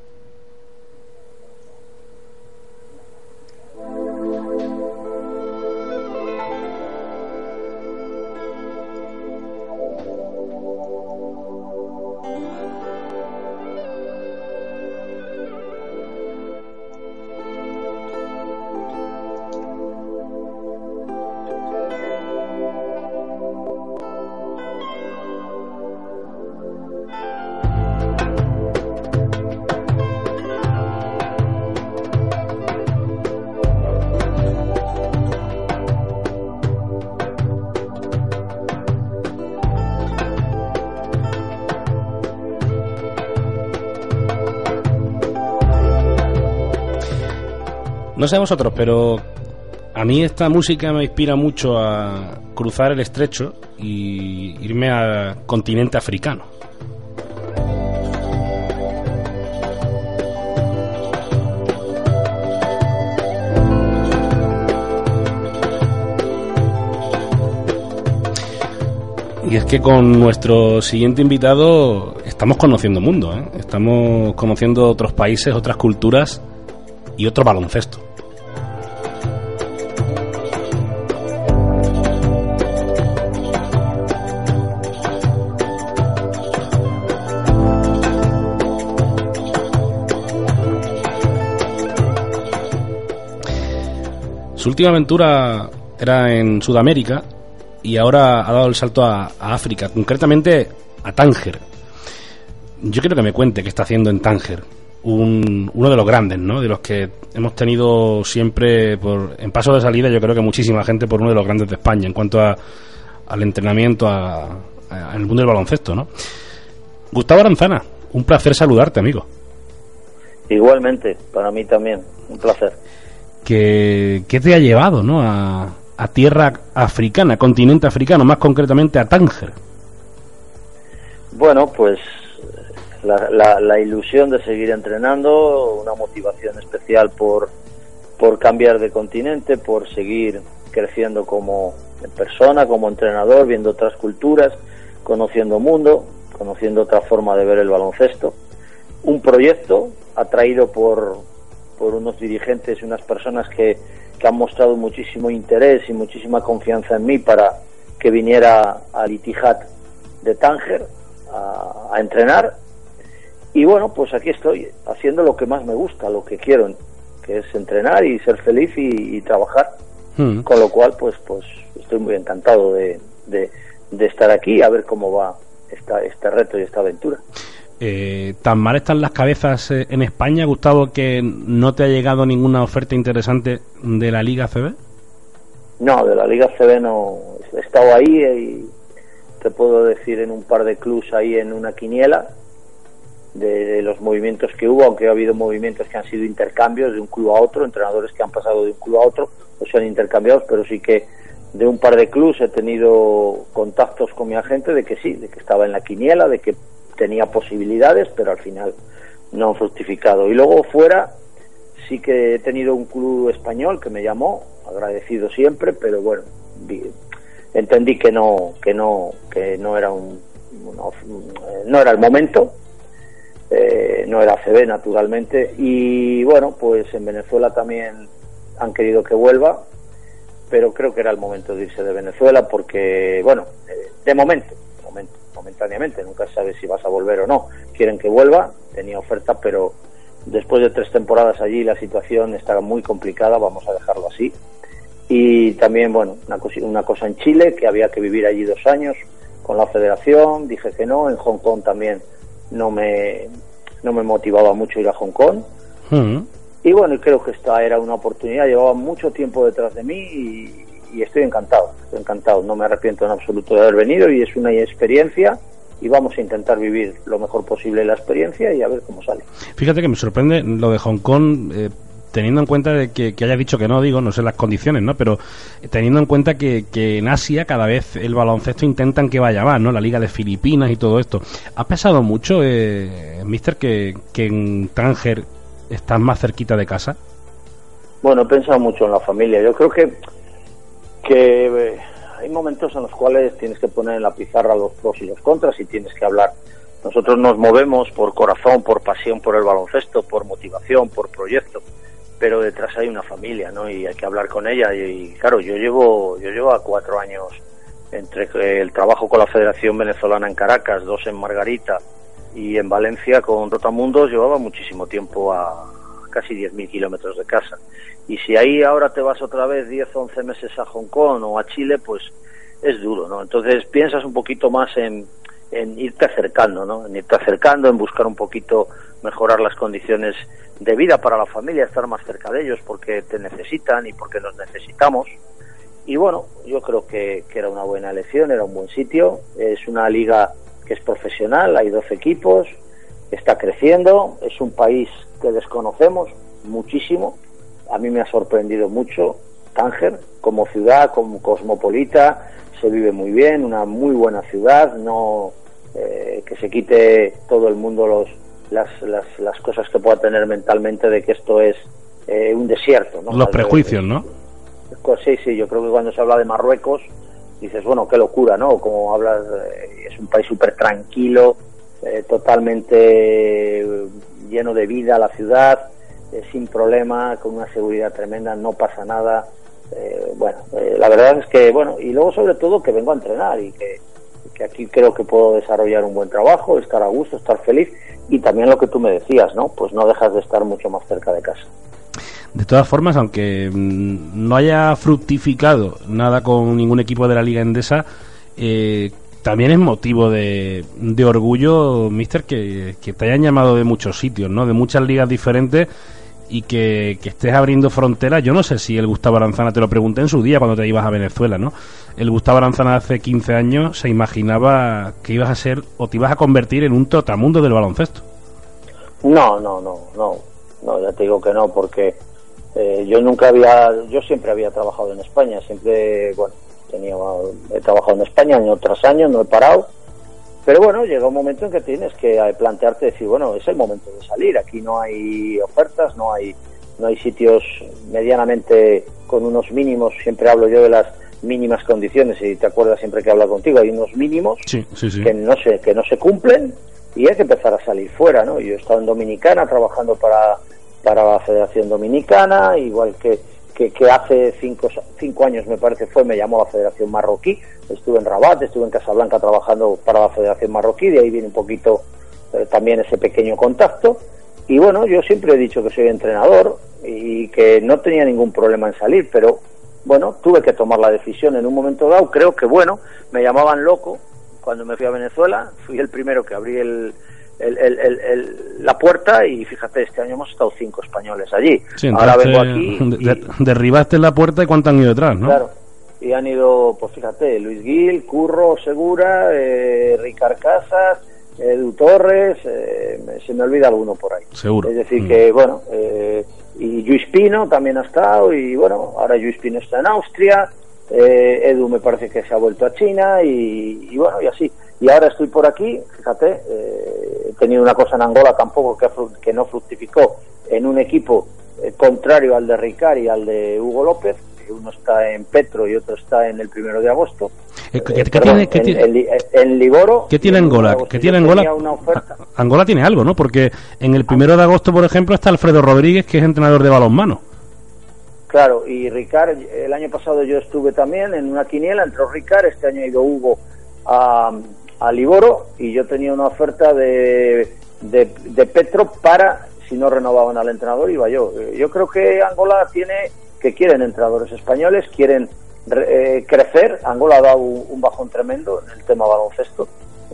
No sé vosotros, pero a mí esta música me inspira mucho a cruzar el estrecho y irme al continente africano. Y es que con nuestro siguiente invitado estamos conociendo mundo, ¿eh? estamos conociendo otros países, otras culturas y otro baloncesto. Última aventura era en Sudamérica y ahora ha dado el salto a, África, concretamente a Tánger. Yo quiero que me cuente qué está haciendo en Tánger, un, uno de los grandes, ¿no? De los que hemos tenido siempre por, en paso de salida, yo creo que muchísima gente por uno de los grandes de España en cuanto al entrenamiento, a, a- al mundo del baloncesto, ¿no? Gustavo Aranzana, un placer saludarte, amigo. Igualmente, para mí también, un placer. Que, ¿Qué te ha llevado ¿no? a, a tierra africana, continente africano, más concretamente a Tánger? Bueno, pues la, la, la ilusión de seguir entrenando, una motivación especial por, por cambiar de continente, por seguir creciendo como persona, como entrenador, viendo otras culturas, conociendo mundo, conociendo otra forma de ver el baloncesto. Un proyecto atraído por, por unos dirigentes y unas personas que, que han mostrado muchísimo interés y muchísima confianza en mí para que viniera al Itihad de Tánger a, a entrenar. Y bueno, pues aquí estoy haciendo lo que más me gusta, lo que quiero, que es entrenar y ser feliz y, y trabajar. Hmm. Con lo cual, pues, pues estoy muy encantado de, de, de estar aquí a ver cómo va esta, este reto y esta aventura. Eh, ¿Tan mal están las cabezas eh, en España, Gustavo, que no te ha llegado ninguna oferta interesante de la Liga CB? No, de la Liga CB no. He estado ahí y te puedo decir en un par de clubs ahí en una quiniela de, los movimientos que hubo, aunque ha habido movimientos que han sido intercambios de un club a otro, entrenadores que han pasado de un club a otro o se han intercambiado, pero sí que de un par de clubs he tenido contactos con mi agente de que sí, de que estaba en la quiniela, de que tenía posibilidades, pero al final no han fructificado. Y luego fuera sí que he tenido un club español que me llamó, agradecido siempre, pero bueno, entendí que no que no que no era un no, no era el momento eh, no era CB naturalmente y bueno pues en Venezuela también han querido que vuelva pero creo que era el momento de irse de Venezuela porque bueno eh, de momento de momento momentáneamente nunca se sabe si vas a volver o no quieren que vuelva tenía oferta pero después de tres temporadas allí la situación estaba muy complicada vamos a dejarlo así y también, bueno, una, cosi- una cosa en Chile, que había que vivir allí dos años con la federación, dije que no, en Hong Kong también no me, no me motivaba mucho ir a Hong Kong. Hmm. Y bueno, creo que esta era una oportunidad, llevaba mucho tiempo detrás de mí y, y estoy encantado, estoy encantado, no me arrepiento en absoluto de haber venido y es una experiencia y vamos a intentar vivir lo mejor posible la experiencia y a ver cómo sale. Fíjate que me sorprende lo de Hong Kong, eh, teniendo en cuenta de que, que hayas dicho que no, digo, no sé las condiciones, ¿no? Pero teniendo en cuenta que, que en Asia cada vez el baloncesto intentan que vaya más, ¿no? La Liga de Filipinas y todo esto. ¿Ha pesado mucho, eh, Mister, que, que en Tánger estás más cerquita de casa? Bueno, he pensado mucho en la familia. Yo creo que, que eh, hay momentos en los cuales tienes que poner en la pizarra los pros y los contras y tienes que hablar. Nosotros nos movemos por corazón, por pasión por el baloncesto, por motivación, por proyecto, pero detrás hay una familia, ¿no? Y hay que hablar con ella. Y, claro, yo llevo, yo llevo a cuatro años entre el trabajo con la Federación Venezolana en Caracas, dos en Margarita y en Valencia con Rotamundos, llevaba muchísimo tiempo a casi 10.000 kilómetros de casa. Y si ahí ahora te vas otra vez 10, 11 meses a Hong Kong o a Chile, pues es duro, ¿no? Entonces piensas un poquito más en, irte acercando, ¿no? En irte acercando, en buscar un poquito mejorar las condiciones de vida para la familia, estar más cerca de ellos porque te necesitan y porque nos necesitamos. Y bueno, yo creo que, que era una buena elección, era un buen sitio. Es una liga que es profesional, hay 12 equipos, está creciendo, es un país que desconocemos muchísimo. A mí me ha sorprendido mucho Tánger como ciudad, como cosmopolita, se vive muy bien, una muy buena ciudad, no eh, que se quite todo el mundo los, las, las, las, cosas que pueda tener mentalmente de que esto es eh, un desierto. ¿no? Los prejuicios, ¿no? Pues sí, sí, yo creo que cuando se habla de Marruecos dices, bueno, qué locura, ¿no? Como hablas, eh, es un país súper tranquilo, eh, totalmente lleno de vida la ciudad, eh, sin problema, con una seguridad tremenda, no pasa nada. Eh, bueno, eh, la verdad es que, bueno, y luego sobre todo que vengo a entrenar y que, que aquí creo que puedo desarrollar un buen trabajo, estar a gusto, estar feliz y también lo que tú me decías, ¿no? Pues no dejas de estar mucho más cerca de casa. De todas formas, aunque mm, no haya fructificado nada con ningún equipo de la Liga Endesa, eh, también es motivo de, orgullo, Mister, que, te hayan llamado de muchos sitios, ¿no? De muchas ligas diferentes y que, estés abriendo fronteras. Yo no sé si el Gustavo Aranzana, te lo pregunté en su día cuando te ibas a Venezuela, ¿no? El Gustavo Aranzana hace 15 años se imaginaba que ibas a ser o te ibas a convertir en un trotamundo del baloncesto. No, no, no, no, no, ya te digo que no, porque eh, yo nunca había, yo siempre había trabajado en España, siempre, bueno, tenía, he trabajado en España año tras año, no he parado, pero bueno, llega un momento en que tienes que plantearte decir, bueno, es el momento de salir, aquí no hay ofertas, no hay, no hay sitios medianamente con unos mínimos, siempre hablo yo de las mínimas condiciones y te acuerdas siempre que hablo contigo, hay unos mínimos sí, sí, sí. que no se, que no se cumplen y hay que empezar a salir fuera, ¿no? Yo he estado en Dominicana trabajando para, para la Federación Dominicana, igual que que, hace cinco, cinco años me parece fue, me llamó la Federación Marroquí, estuve en Rabat, estuve en Casablanca trabajando para la Federación Marroquí, de ahí viene un poquito eh, también ese pequeño contacto. Y bueno, yo siempre he dicho que soy entrenador y que no tenía ningún problema en salir, pero bueno, tuve que tomar la decisión en un momento dado. Creo que bueno, me llamaban loco cuando me fui a Venezuela, fui el primero que abrí el, el, el, el, la puerta y fíjate, este año hemos estado cinco españoles allí. Sí, Ahora vengo aquí. Y, de, derribaste la puerta y cuántos han ido detrás, ¿no? Claro. Y han ido, pues fíjate, Luis Gil, Curro, Segura, eh, Ricard Casas, Edu Torres, eh, se me olvida alguno por ahí. Seguro. Es decir, mm. que bueno, eh, y Luis Pino también ha estado, y bueno, ahora Luis Pino está en Austria, eh, Edu me parece que se ha vuelto a China, y, y bueno, y así. Y ahora estoy por aquí, fíjate, eh, he tenido una cosa en Angola tampoco que, que no fructificó en un equipo eh, contrario al de Ricard y al de Hugo López, que uno está en Petro y otro está en el primero de agosto. Eh, ¿Qué, tiene, en, tiene, en, en, Liboro. ¿Qué tiene Angola? ¿Qué tiene Angola? Angola tiene algo, ¿no? Porque en el primero de agosto, por ejemplo, está Alfredo Rodríguez, que es entrenador de balonmano. Claro, y Ricard, el año pasado yo estuve también en una quiniela, entró Ricard, este año ha ido Hugo a a Liboro y yo tenía una oferta de, de, de, Petro para, si no renovaban al entrenador, iba yo. Yo creo que Angola tiene, que quieren entrenadores españoles, quieren eh, crecer. Angola ha dado un, bajón tremendo en el tema baloncesto.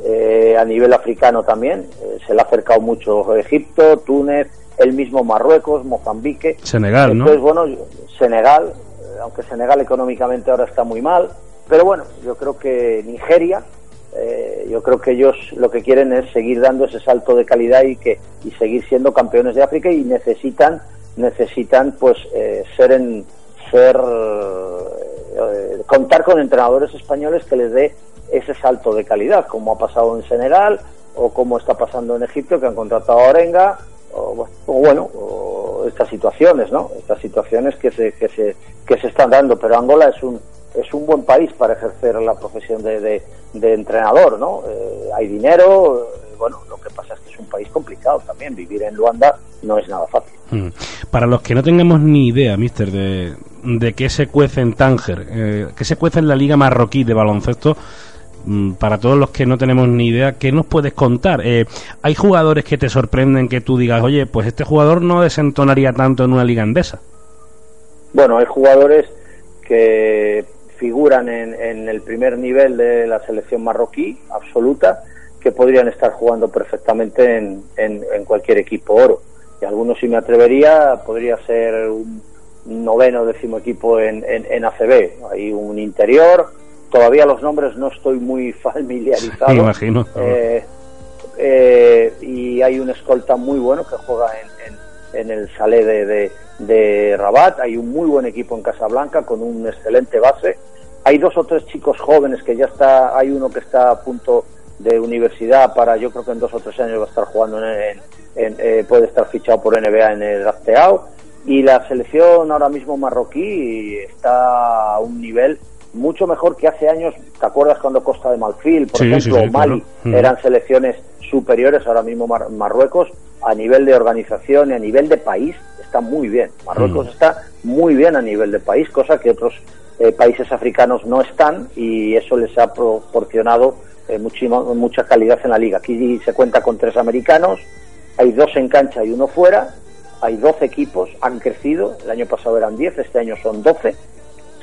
Eh, a nivel africano también, eh, se le ha acercado mucho Egipto, Túnez, el mismo Marruecos, Mozambique. Senegal, Entonces, ¿no? bueno, Senegal, aunque Senegal económicamente ahora está muy mal, pero bueno, yo creo que Nigeria, eh, yo creo que ellos lo que quieren es seguir dando ese salto de calidad y que y seguir siendo campeones de África y necesitan necesitan pues eh, ser en ser eh, contar con entrenadores españoles que les dé ese salto de calidad como ha pasado en Senegal o como está pasando en Egipto que han contratado a Orenga o, bu- o bueno, estas situaciones, ¿no? Estas situaciones que se, que se, que se están dando, pero Angola es un, es un buen país para ejercer la profesión de, de, entrenador, ¿no? Eh, hay dinero, eh, bueno, lo que pasa es que es un país complicado también, vivir en Luanda no es nada fácil. Mm. Para los que no tengamos ni idea, mister, de, de qué se cuece en Tánger, eh, qué se cuece en la Liga Marroquí de baloncesto, para todos los que no tenemos ni idea, ¿qué nos puedes contar? Eh, ¿Hay jugadores que te sorprenden que tú digas, oye, pues este jugador no desentonaría tanto en una liga andesa? Bueno, hay jugadores que figuran en, en el primer nivel de la selección marroquí, absoluta, que podrían estar jugando perfectamente en, en- en cualquier equipo oro. Y algunos, si me atrevería, podría ser un noveno décimo equipo en, en, en ACB. Hay un interior, todavía los nombres no estoy muy familiarizado. Me imagino. Eh, eh, y hay un escolta muy bueno que juega en, en- en el Salé de, de- de Rabat. Hay un muy buen equipo en Casablanca con un excelente base. Hay dos o tres chicos jóvenes que ya está. Hay uno que está a punto de universidad para, yo creo que en dos o tres años va a estar jugando en, en- en- eh, puede estar fichado por NBA en el drafteado. Y la selección ahora mismo marroquí está a un nivel mucho mejor que hace años. ¿Te acuerdas cuando Costa de Malfil, por Sí, ejemplo, sí, o sí, Mali, claro. Eran selecciones superiores? Ahora mismo Mar- Marruecos, a nivel de organización y a nivel de país, está muy bien. Marruecos Mm. está muy bien a nivel de país, cosa que otros eh, países africanos no están y eso les ha proporcionado eh, mucha calidad en la liga. Aquí se cuenta con tres americanos, hay dos en cancha y uno fuera, hay 12 equipos, han crecido, el año pasado eran 10, este año son 12,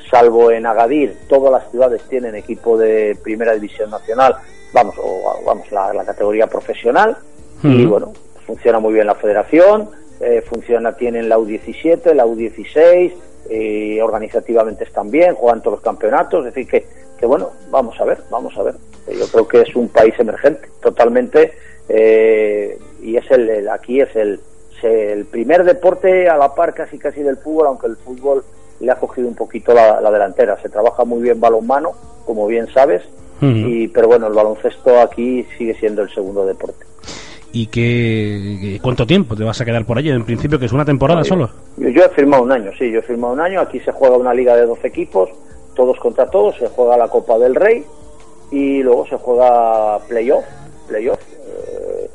salvo en Agadir, todas las ciudades tienen equipo de primera división nacional, vamos, o vamos, la, la categoría profesional, y bueno, funciona muy bien la federación, eh, funciona, tienen la U17, la U16, eh, organizativamente están bien, juegan todos los campeonatos, es decir, que, que bueno, vamos a ver, vamos a ver. Yo creo que es un país emergente, totalmente, eh, y es el, el- aquí es el, el primer deporte a la par casi casi del fútbol, aunque el fútbol le ha cogido un poquito la, la delantera. Se trabaja muy bien balonmano, como bien sabes, y, pero bueno, el baloncesto aquí sigue siendo el segundo deporte. ¿Y qué, cuánto tiempo te vas a quedar por allí? En principio, que es una temporada solo. Yo, yo he firmado un año, sí, yo he firmado un año. Aquí se juega una liga de 12 equipos, todos contra todos. Se juega la Copa del Rey y luego se juega playoff. playoff. Eh,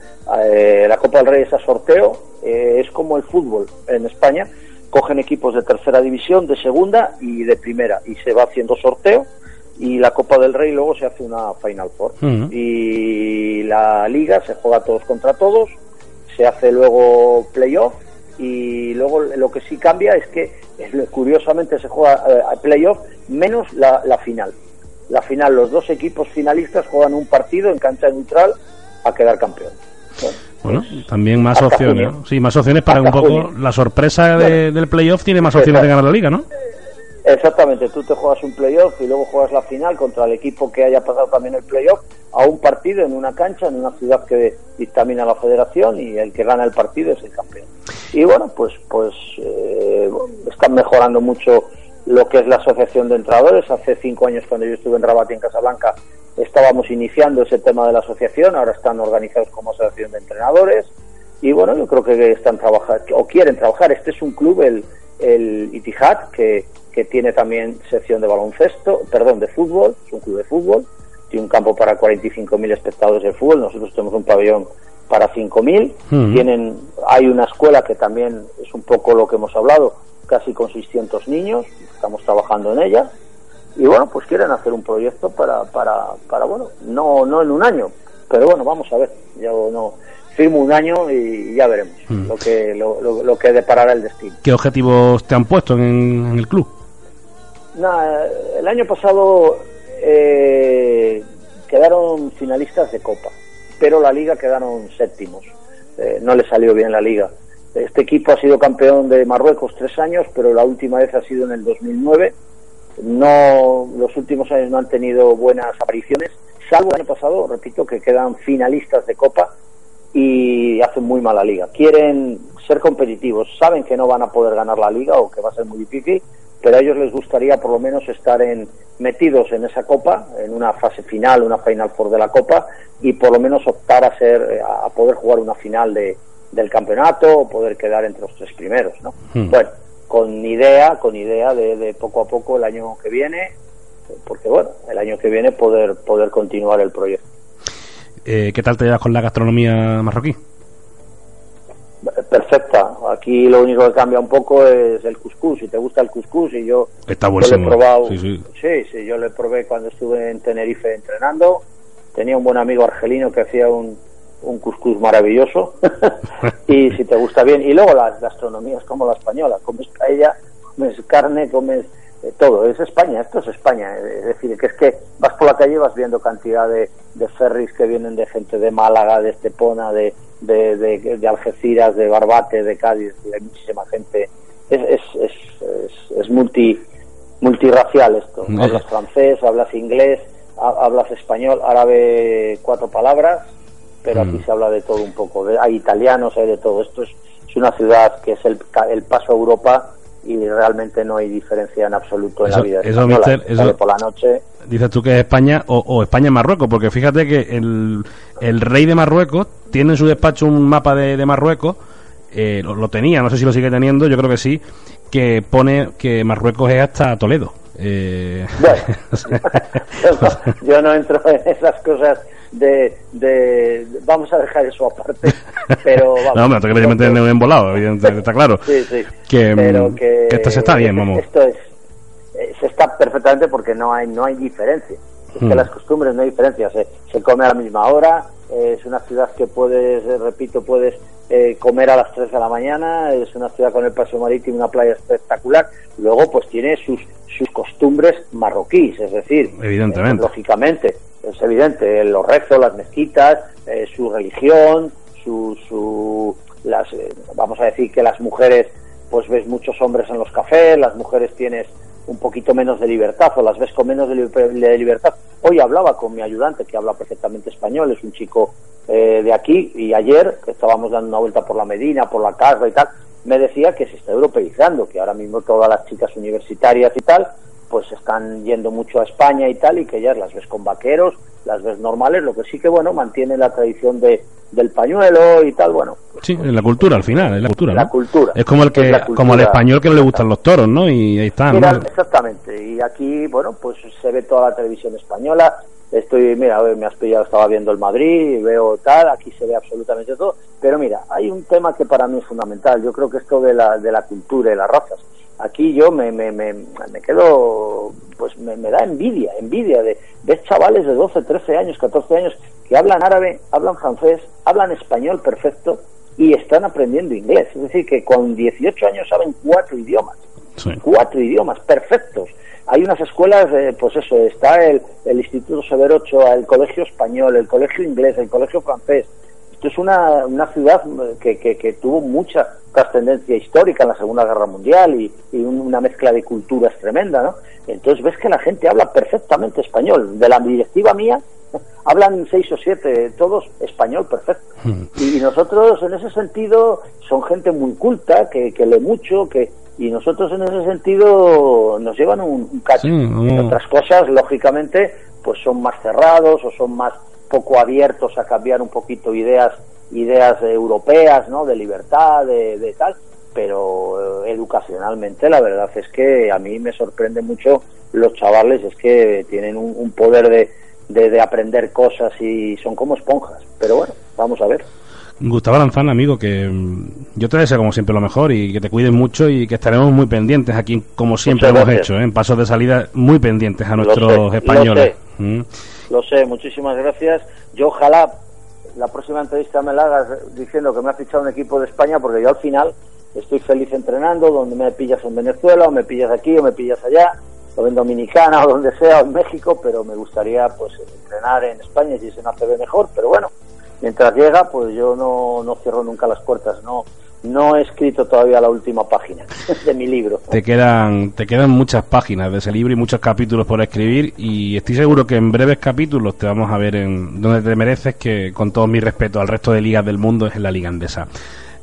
eh, la Copa del Rey es a sorteo, eh, es como el fútbol en España. Cogen equipos de tercera división, de segunda y de primera y se va haciendo sorteo. Y la Copa del Rey luego se hace una Final Four. Y la liga se juega todos contra todos se hace luego playoff y luego lo que sí cambia es que curiosamente se juega eh, a playoff menos la, la final. La final, los dos equipos finalistas juegan un partido en cancha neutral a quedar campeón. Bueno, Bueno, también más opciones. Sí, más opciones para un poco. La sorpresa de- del playoff tiene más opciones de ganar la liga, ¿no? Exactamente, tú te juegas un playoff y luego juegas la final contra el equipo que haya pasado también el playoff a un partido en una cancha, en una ciudad que dictamina la federación y el que gana el partido es el campeón. Y bueno, pues pues eh, están mejorando mucho lo que es la asociación de entrenadores. Hace cinco años cuando yo estuve en Rabat y en Casablanca estábamos iniciando ese tema de la asociación, ahora están organizados como asociación de entrenadores y bueno, yo creo que están trabajando o quieren trabajar. Este es un club, el, el Itihad, que, que tiene también sección de baloncesto, perdón, de fútbol, es un club de fútbol, tiene un campo para 45.000 espectadores de fútbol, nosotros tenemos un pabellón para 5.000, Ujú. tienen, hay una escuela que también es un poco lo que hemos hablado, casi con 600 niños, estamos trabajando en ella, y bueno, pues quieren hacer un proyecto para, para, para bueno, no, no en un año, pero bueno, vamos a ver, yo no, firmo un año y ya veremos Mm. lo que, lo, lo, lo que deparará el destino. ¿Qué objetivos te han puesto en, en el club? Nada, el año pasado eh, quedaron finalistas de Copa, pero la Liga quedaron séptimos. Eh, no le salió bien la Liga. Este equipo ha sido campeón de Marruecos tres años, pero la última vez ha sido en el 2009. No, los últimos años no han tenido buenas apariciones, salvo el año pasado, repito, que quedan finalistas de Copa y hacen muy mala liga. Quieren ser competitivos, saben que no van a poder ganar la liga o que va a ser muy difícil, pero a ellos les gustaría por lo menos estar en, metidos en esa copa, en una fase final, una final four de la copa y por lo menos optar a ser a poder jugar una final de, del campeonato o poder quedar entre los tres primeros, ¿no? Hmm. Bueno, con idea, con idea de, de poco a poco el año que viene, porque bueno, el año que viene poder poder continuar el proyecto. Eh, ¿Qué tal te llevas con la gastronomía marroquí? Perfecta. Aquí lo único que cambia un poco es el cuscús. Si te gusta el cuscús y yo, Está yo lo he probado. Sí, sí. sí, sí, yo lo probé cuando estuve en Tenerife entrenando. Tenía un buen amigo argelino que hacía un, un cuscús maravilloso. y si te gusta bien. Y luego las gastronomías como la española. Comes paella, comes carne, comes eh, todo. Es España, esto es España. Es decir, que es que vas por la calle y vas viendo cantidad de, de ferries que vienen de gente de Málaga, de Estepona, de, de, de, de Algeciras, de Barbate, de Cádiz. y Hay muchísima gente. Es, es, es, es, es multi, multirracial esto. Mm. Hablas francés, hablas inglés, ha- hablas español, árabe, cuatro palabras, pero aquí Mm. se habla de todo un poco. Hay italianos, hay de todo. Esto es, es una ciudad que es el, el paso a Europa y realmente no hay diferencia en absoluto en Eso- la vida eso, española. mister, eso- por la noche. Dices tú que es España o, o España Marruecos, porque fíjate que el, el rey de Marruecos tiene en su despacho un mapa de, de Marruecos, eh, lo, lo tenía, no sé si lo sigue teniendo, yo creo que sí, que pone que Marruecos es hasta Toledo. Eh, Yo no entro en esas cosas de, de- Vamos a dejar eso aparte, pero vamos. no, hombre, que me un embolado, evidentemente, está claro. Sí, sí. Que, pero mm, que, que esto se está bien, vamos. Esto es, eh, se está perfectamente porque no hay no hay diferencia. Es que Hmm. las costumbres no hay diferencia. Se, se come a la misma hora. Eh, es una ciudad que puedes, eh, repito, puedes eh, comer a las 3 de la mañana. Es una ciudad con el paseo marítimo, una playa espectacular. Luego, pues tiene sus sus costumbres marroquíes, es decir, Evidentemente. eh, lógicamente, es evidente, los rezos, las mezquitas, eh, su religión, su, su las, eh, vamos a decir que las mujeres, pues ves muchos hombres en los cafés, las mujeres tienes un poquito menos de libertad o las ves con menos de, li- de libertad. Hoy hablaba con mi ayudante que habla perfectamente español, es un chico eh, de aquí y ayer que estábamos dando una vuelta por la Medina, por la casa y tal, me decía que se está europeizando, que ahora mismo todas las chicas universitarias y tal, pues están yendo mucho a España y tal, y que ellas las ves con vaqueros, las ves normales, lo que sí que, bueno, mantiene la tradición de, del pañuelo y tal, bueno, Sí, es la cultura al final, es la cultura, La ¿no? cultura. Es como el que, como al español que no le gustan los toros, ¿no? Y ahí está, Mira, ¿no? exactamente. Y aquí, bueno, pues se ve toda la televisión española. Estoy, mira, me has pillado, estaba viendo el Madrid, y veo tal, aquí se ve absolutamente todo. Pero mira, hay un tema que para mí es fundamental. Yo creo que esto de la, de la cultura y las razas. Aquí yo me, me, me, me quedo, pues me, me da envidia, envidia de ves chavales de 12, 13 años, 14 años que hablan árabe, hablan francés, hablan español perfecto y están aprendiendo inglés. Es decir, que con 18 años saben cuatro idiomas cuatro idiomas perfectos. Hay unas escuelas, eh, pues eso, está el, el Instituto Severo Ochoa, el Colegio Español, el Colegio Inglés, el Colegio Francés. Esto es una, una ciudad eh, que, que, que tuvo mucha trascendencia histórica en la Segunda Guerra Mundial y, y un- una mezcla de culturas tremenda, ¿no? Entonces ves que la gente habla perfectamente español. De la directiva mía, hablan seis o siete, todos español perfecto. Y nosotros en ese sentido son gente muy culta, que, que lee mucho, que y nosotros en ese sentido nos llevan un, un cacho. Sí, no. Otras cosas, lógicamente, pues son más cerrados o son más poco abiertos a cambiar un poquito ideas ideas europeas, ¿no? De libertad, de, de tal. Pero eh, educacionalmente la verdad es que a mí me sorprende mucho los chavales, es que tienen un, un poder de, de, de aprender cosas y son como esponjas. Pero bueno, vamos a ver. Gustavo Aranzán, amigo, que mm, yo te deseo como siempre lo mejor y que te cuiden mucho y que estaremos muy pendientes aquí, como siempre Muchas hemos gracias. hecho, ¿eh? en pasos de salida muy pendientes a Lo nuestros lo españoles. Mm. Lo sé, muchísimas gracias. Yo ojalá la próxima entrevista me la hagas diciendo que me ha fichado un equipo de España, porque yo al final estoy feliz entrenando, donde me pillas en Venezuela, o me pillas aquí, o me pillas allá, o en Dominicana, o donde sea, o en México, pero me gustaría pues entrenar en España si se me hace mejor, pero bueno, mientras llega, pues yo no, no cierro nunca las puertas, no, no he escrito todavía la última página de mi libro. Te quedan, te quedan muchas páginas de ese libro y muchos capítulos por escribir y estoy seguro que en breves capítulos te vamos a ver en donde te mereces, que con todo mi respeto al resto de ligas del mundo es en la liga andesa.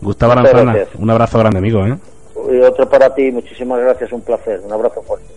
Gustavo Aranzana, un abrazo grande, amigo. ¿eh? Y otro para ti, muchísimas gracias, un placer, un abrazo fuerte.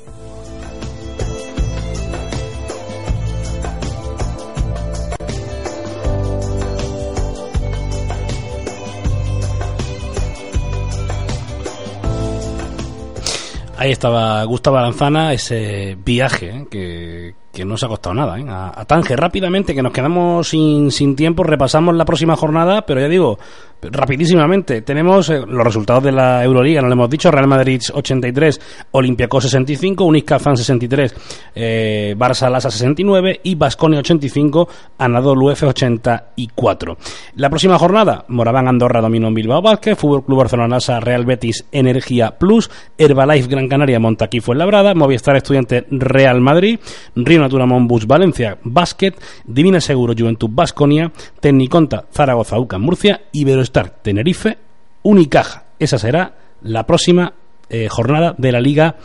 Ahí estaba Gustavo Aranzana, ese viaje ¿eh? que, que no se ha costado nada. ¿eh? A, a rápidamente, que nos quedamos sin, sin tiempo, repasamos la próxima jornada, pero ya digo, rapidísimamente, tenemos eh, los resultados de la Euroliga, no lo hemos dicho, Real Madrid 83, Olympiacos 65, Unisca Fan 63, eh, Barça Lasa 69 y Basconia 85, Anadolu F 84. La próxima jornada, Moraván Andorra dominó Bilbao Vázquez, Fútbol Club Barcelona Lasa, Real Betis Energía Plus, Herbalife Gran Canaria Montaquí Labrada, Movistar Estudiante Real Madrid, Río Natura Monbus Valencia Basket, Divina Seguro Juventud Basconia, Tecniconta Zaragoza UCA Murcia, Iberoestar Tenerife, Unicaja. Esa será la próxima eh, jornada de la Liga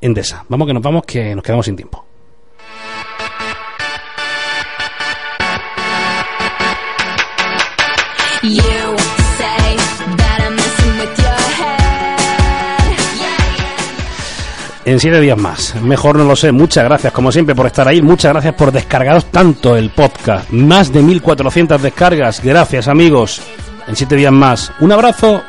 Endesa. Vamos que nos vamos que nos quedamos sin tiempo. En siete días más. Mejor no lo sé. Muchas gracias, como siempre, por estar ahí. Muchas gracias por descargaros tanto el podcast. Más de 1400 descargas. Gracias, amigos. En siete días más. Un abrazo.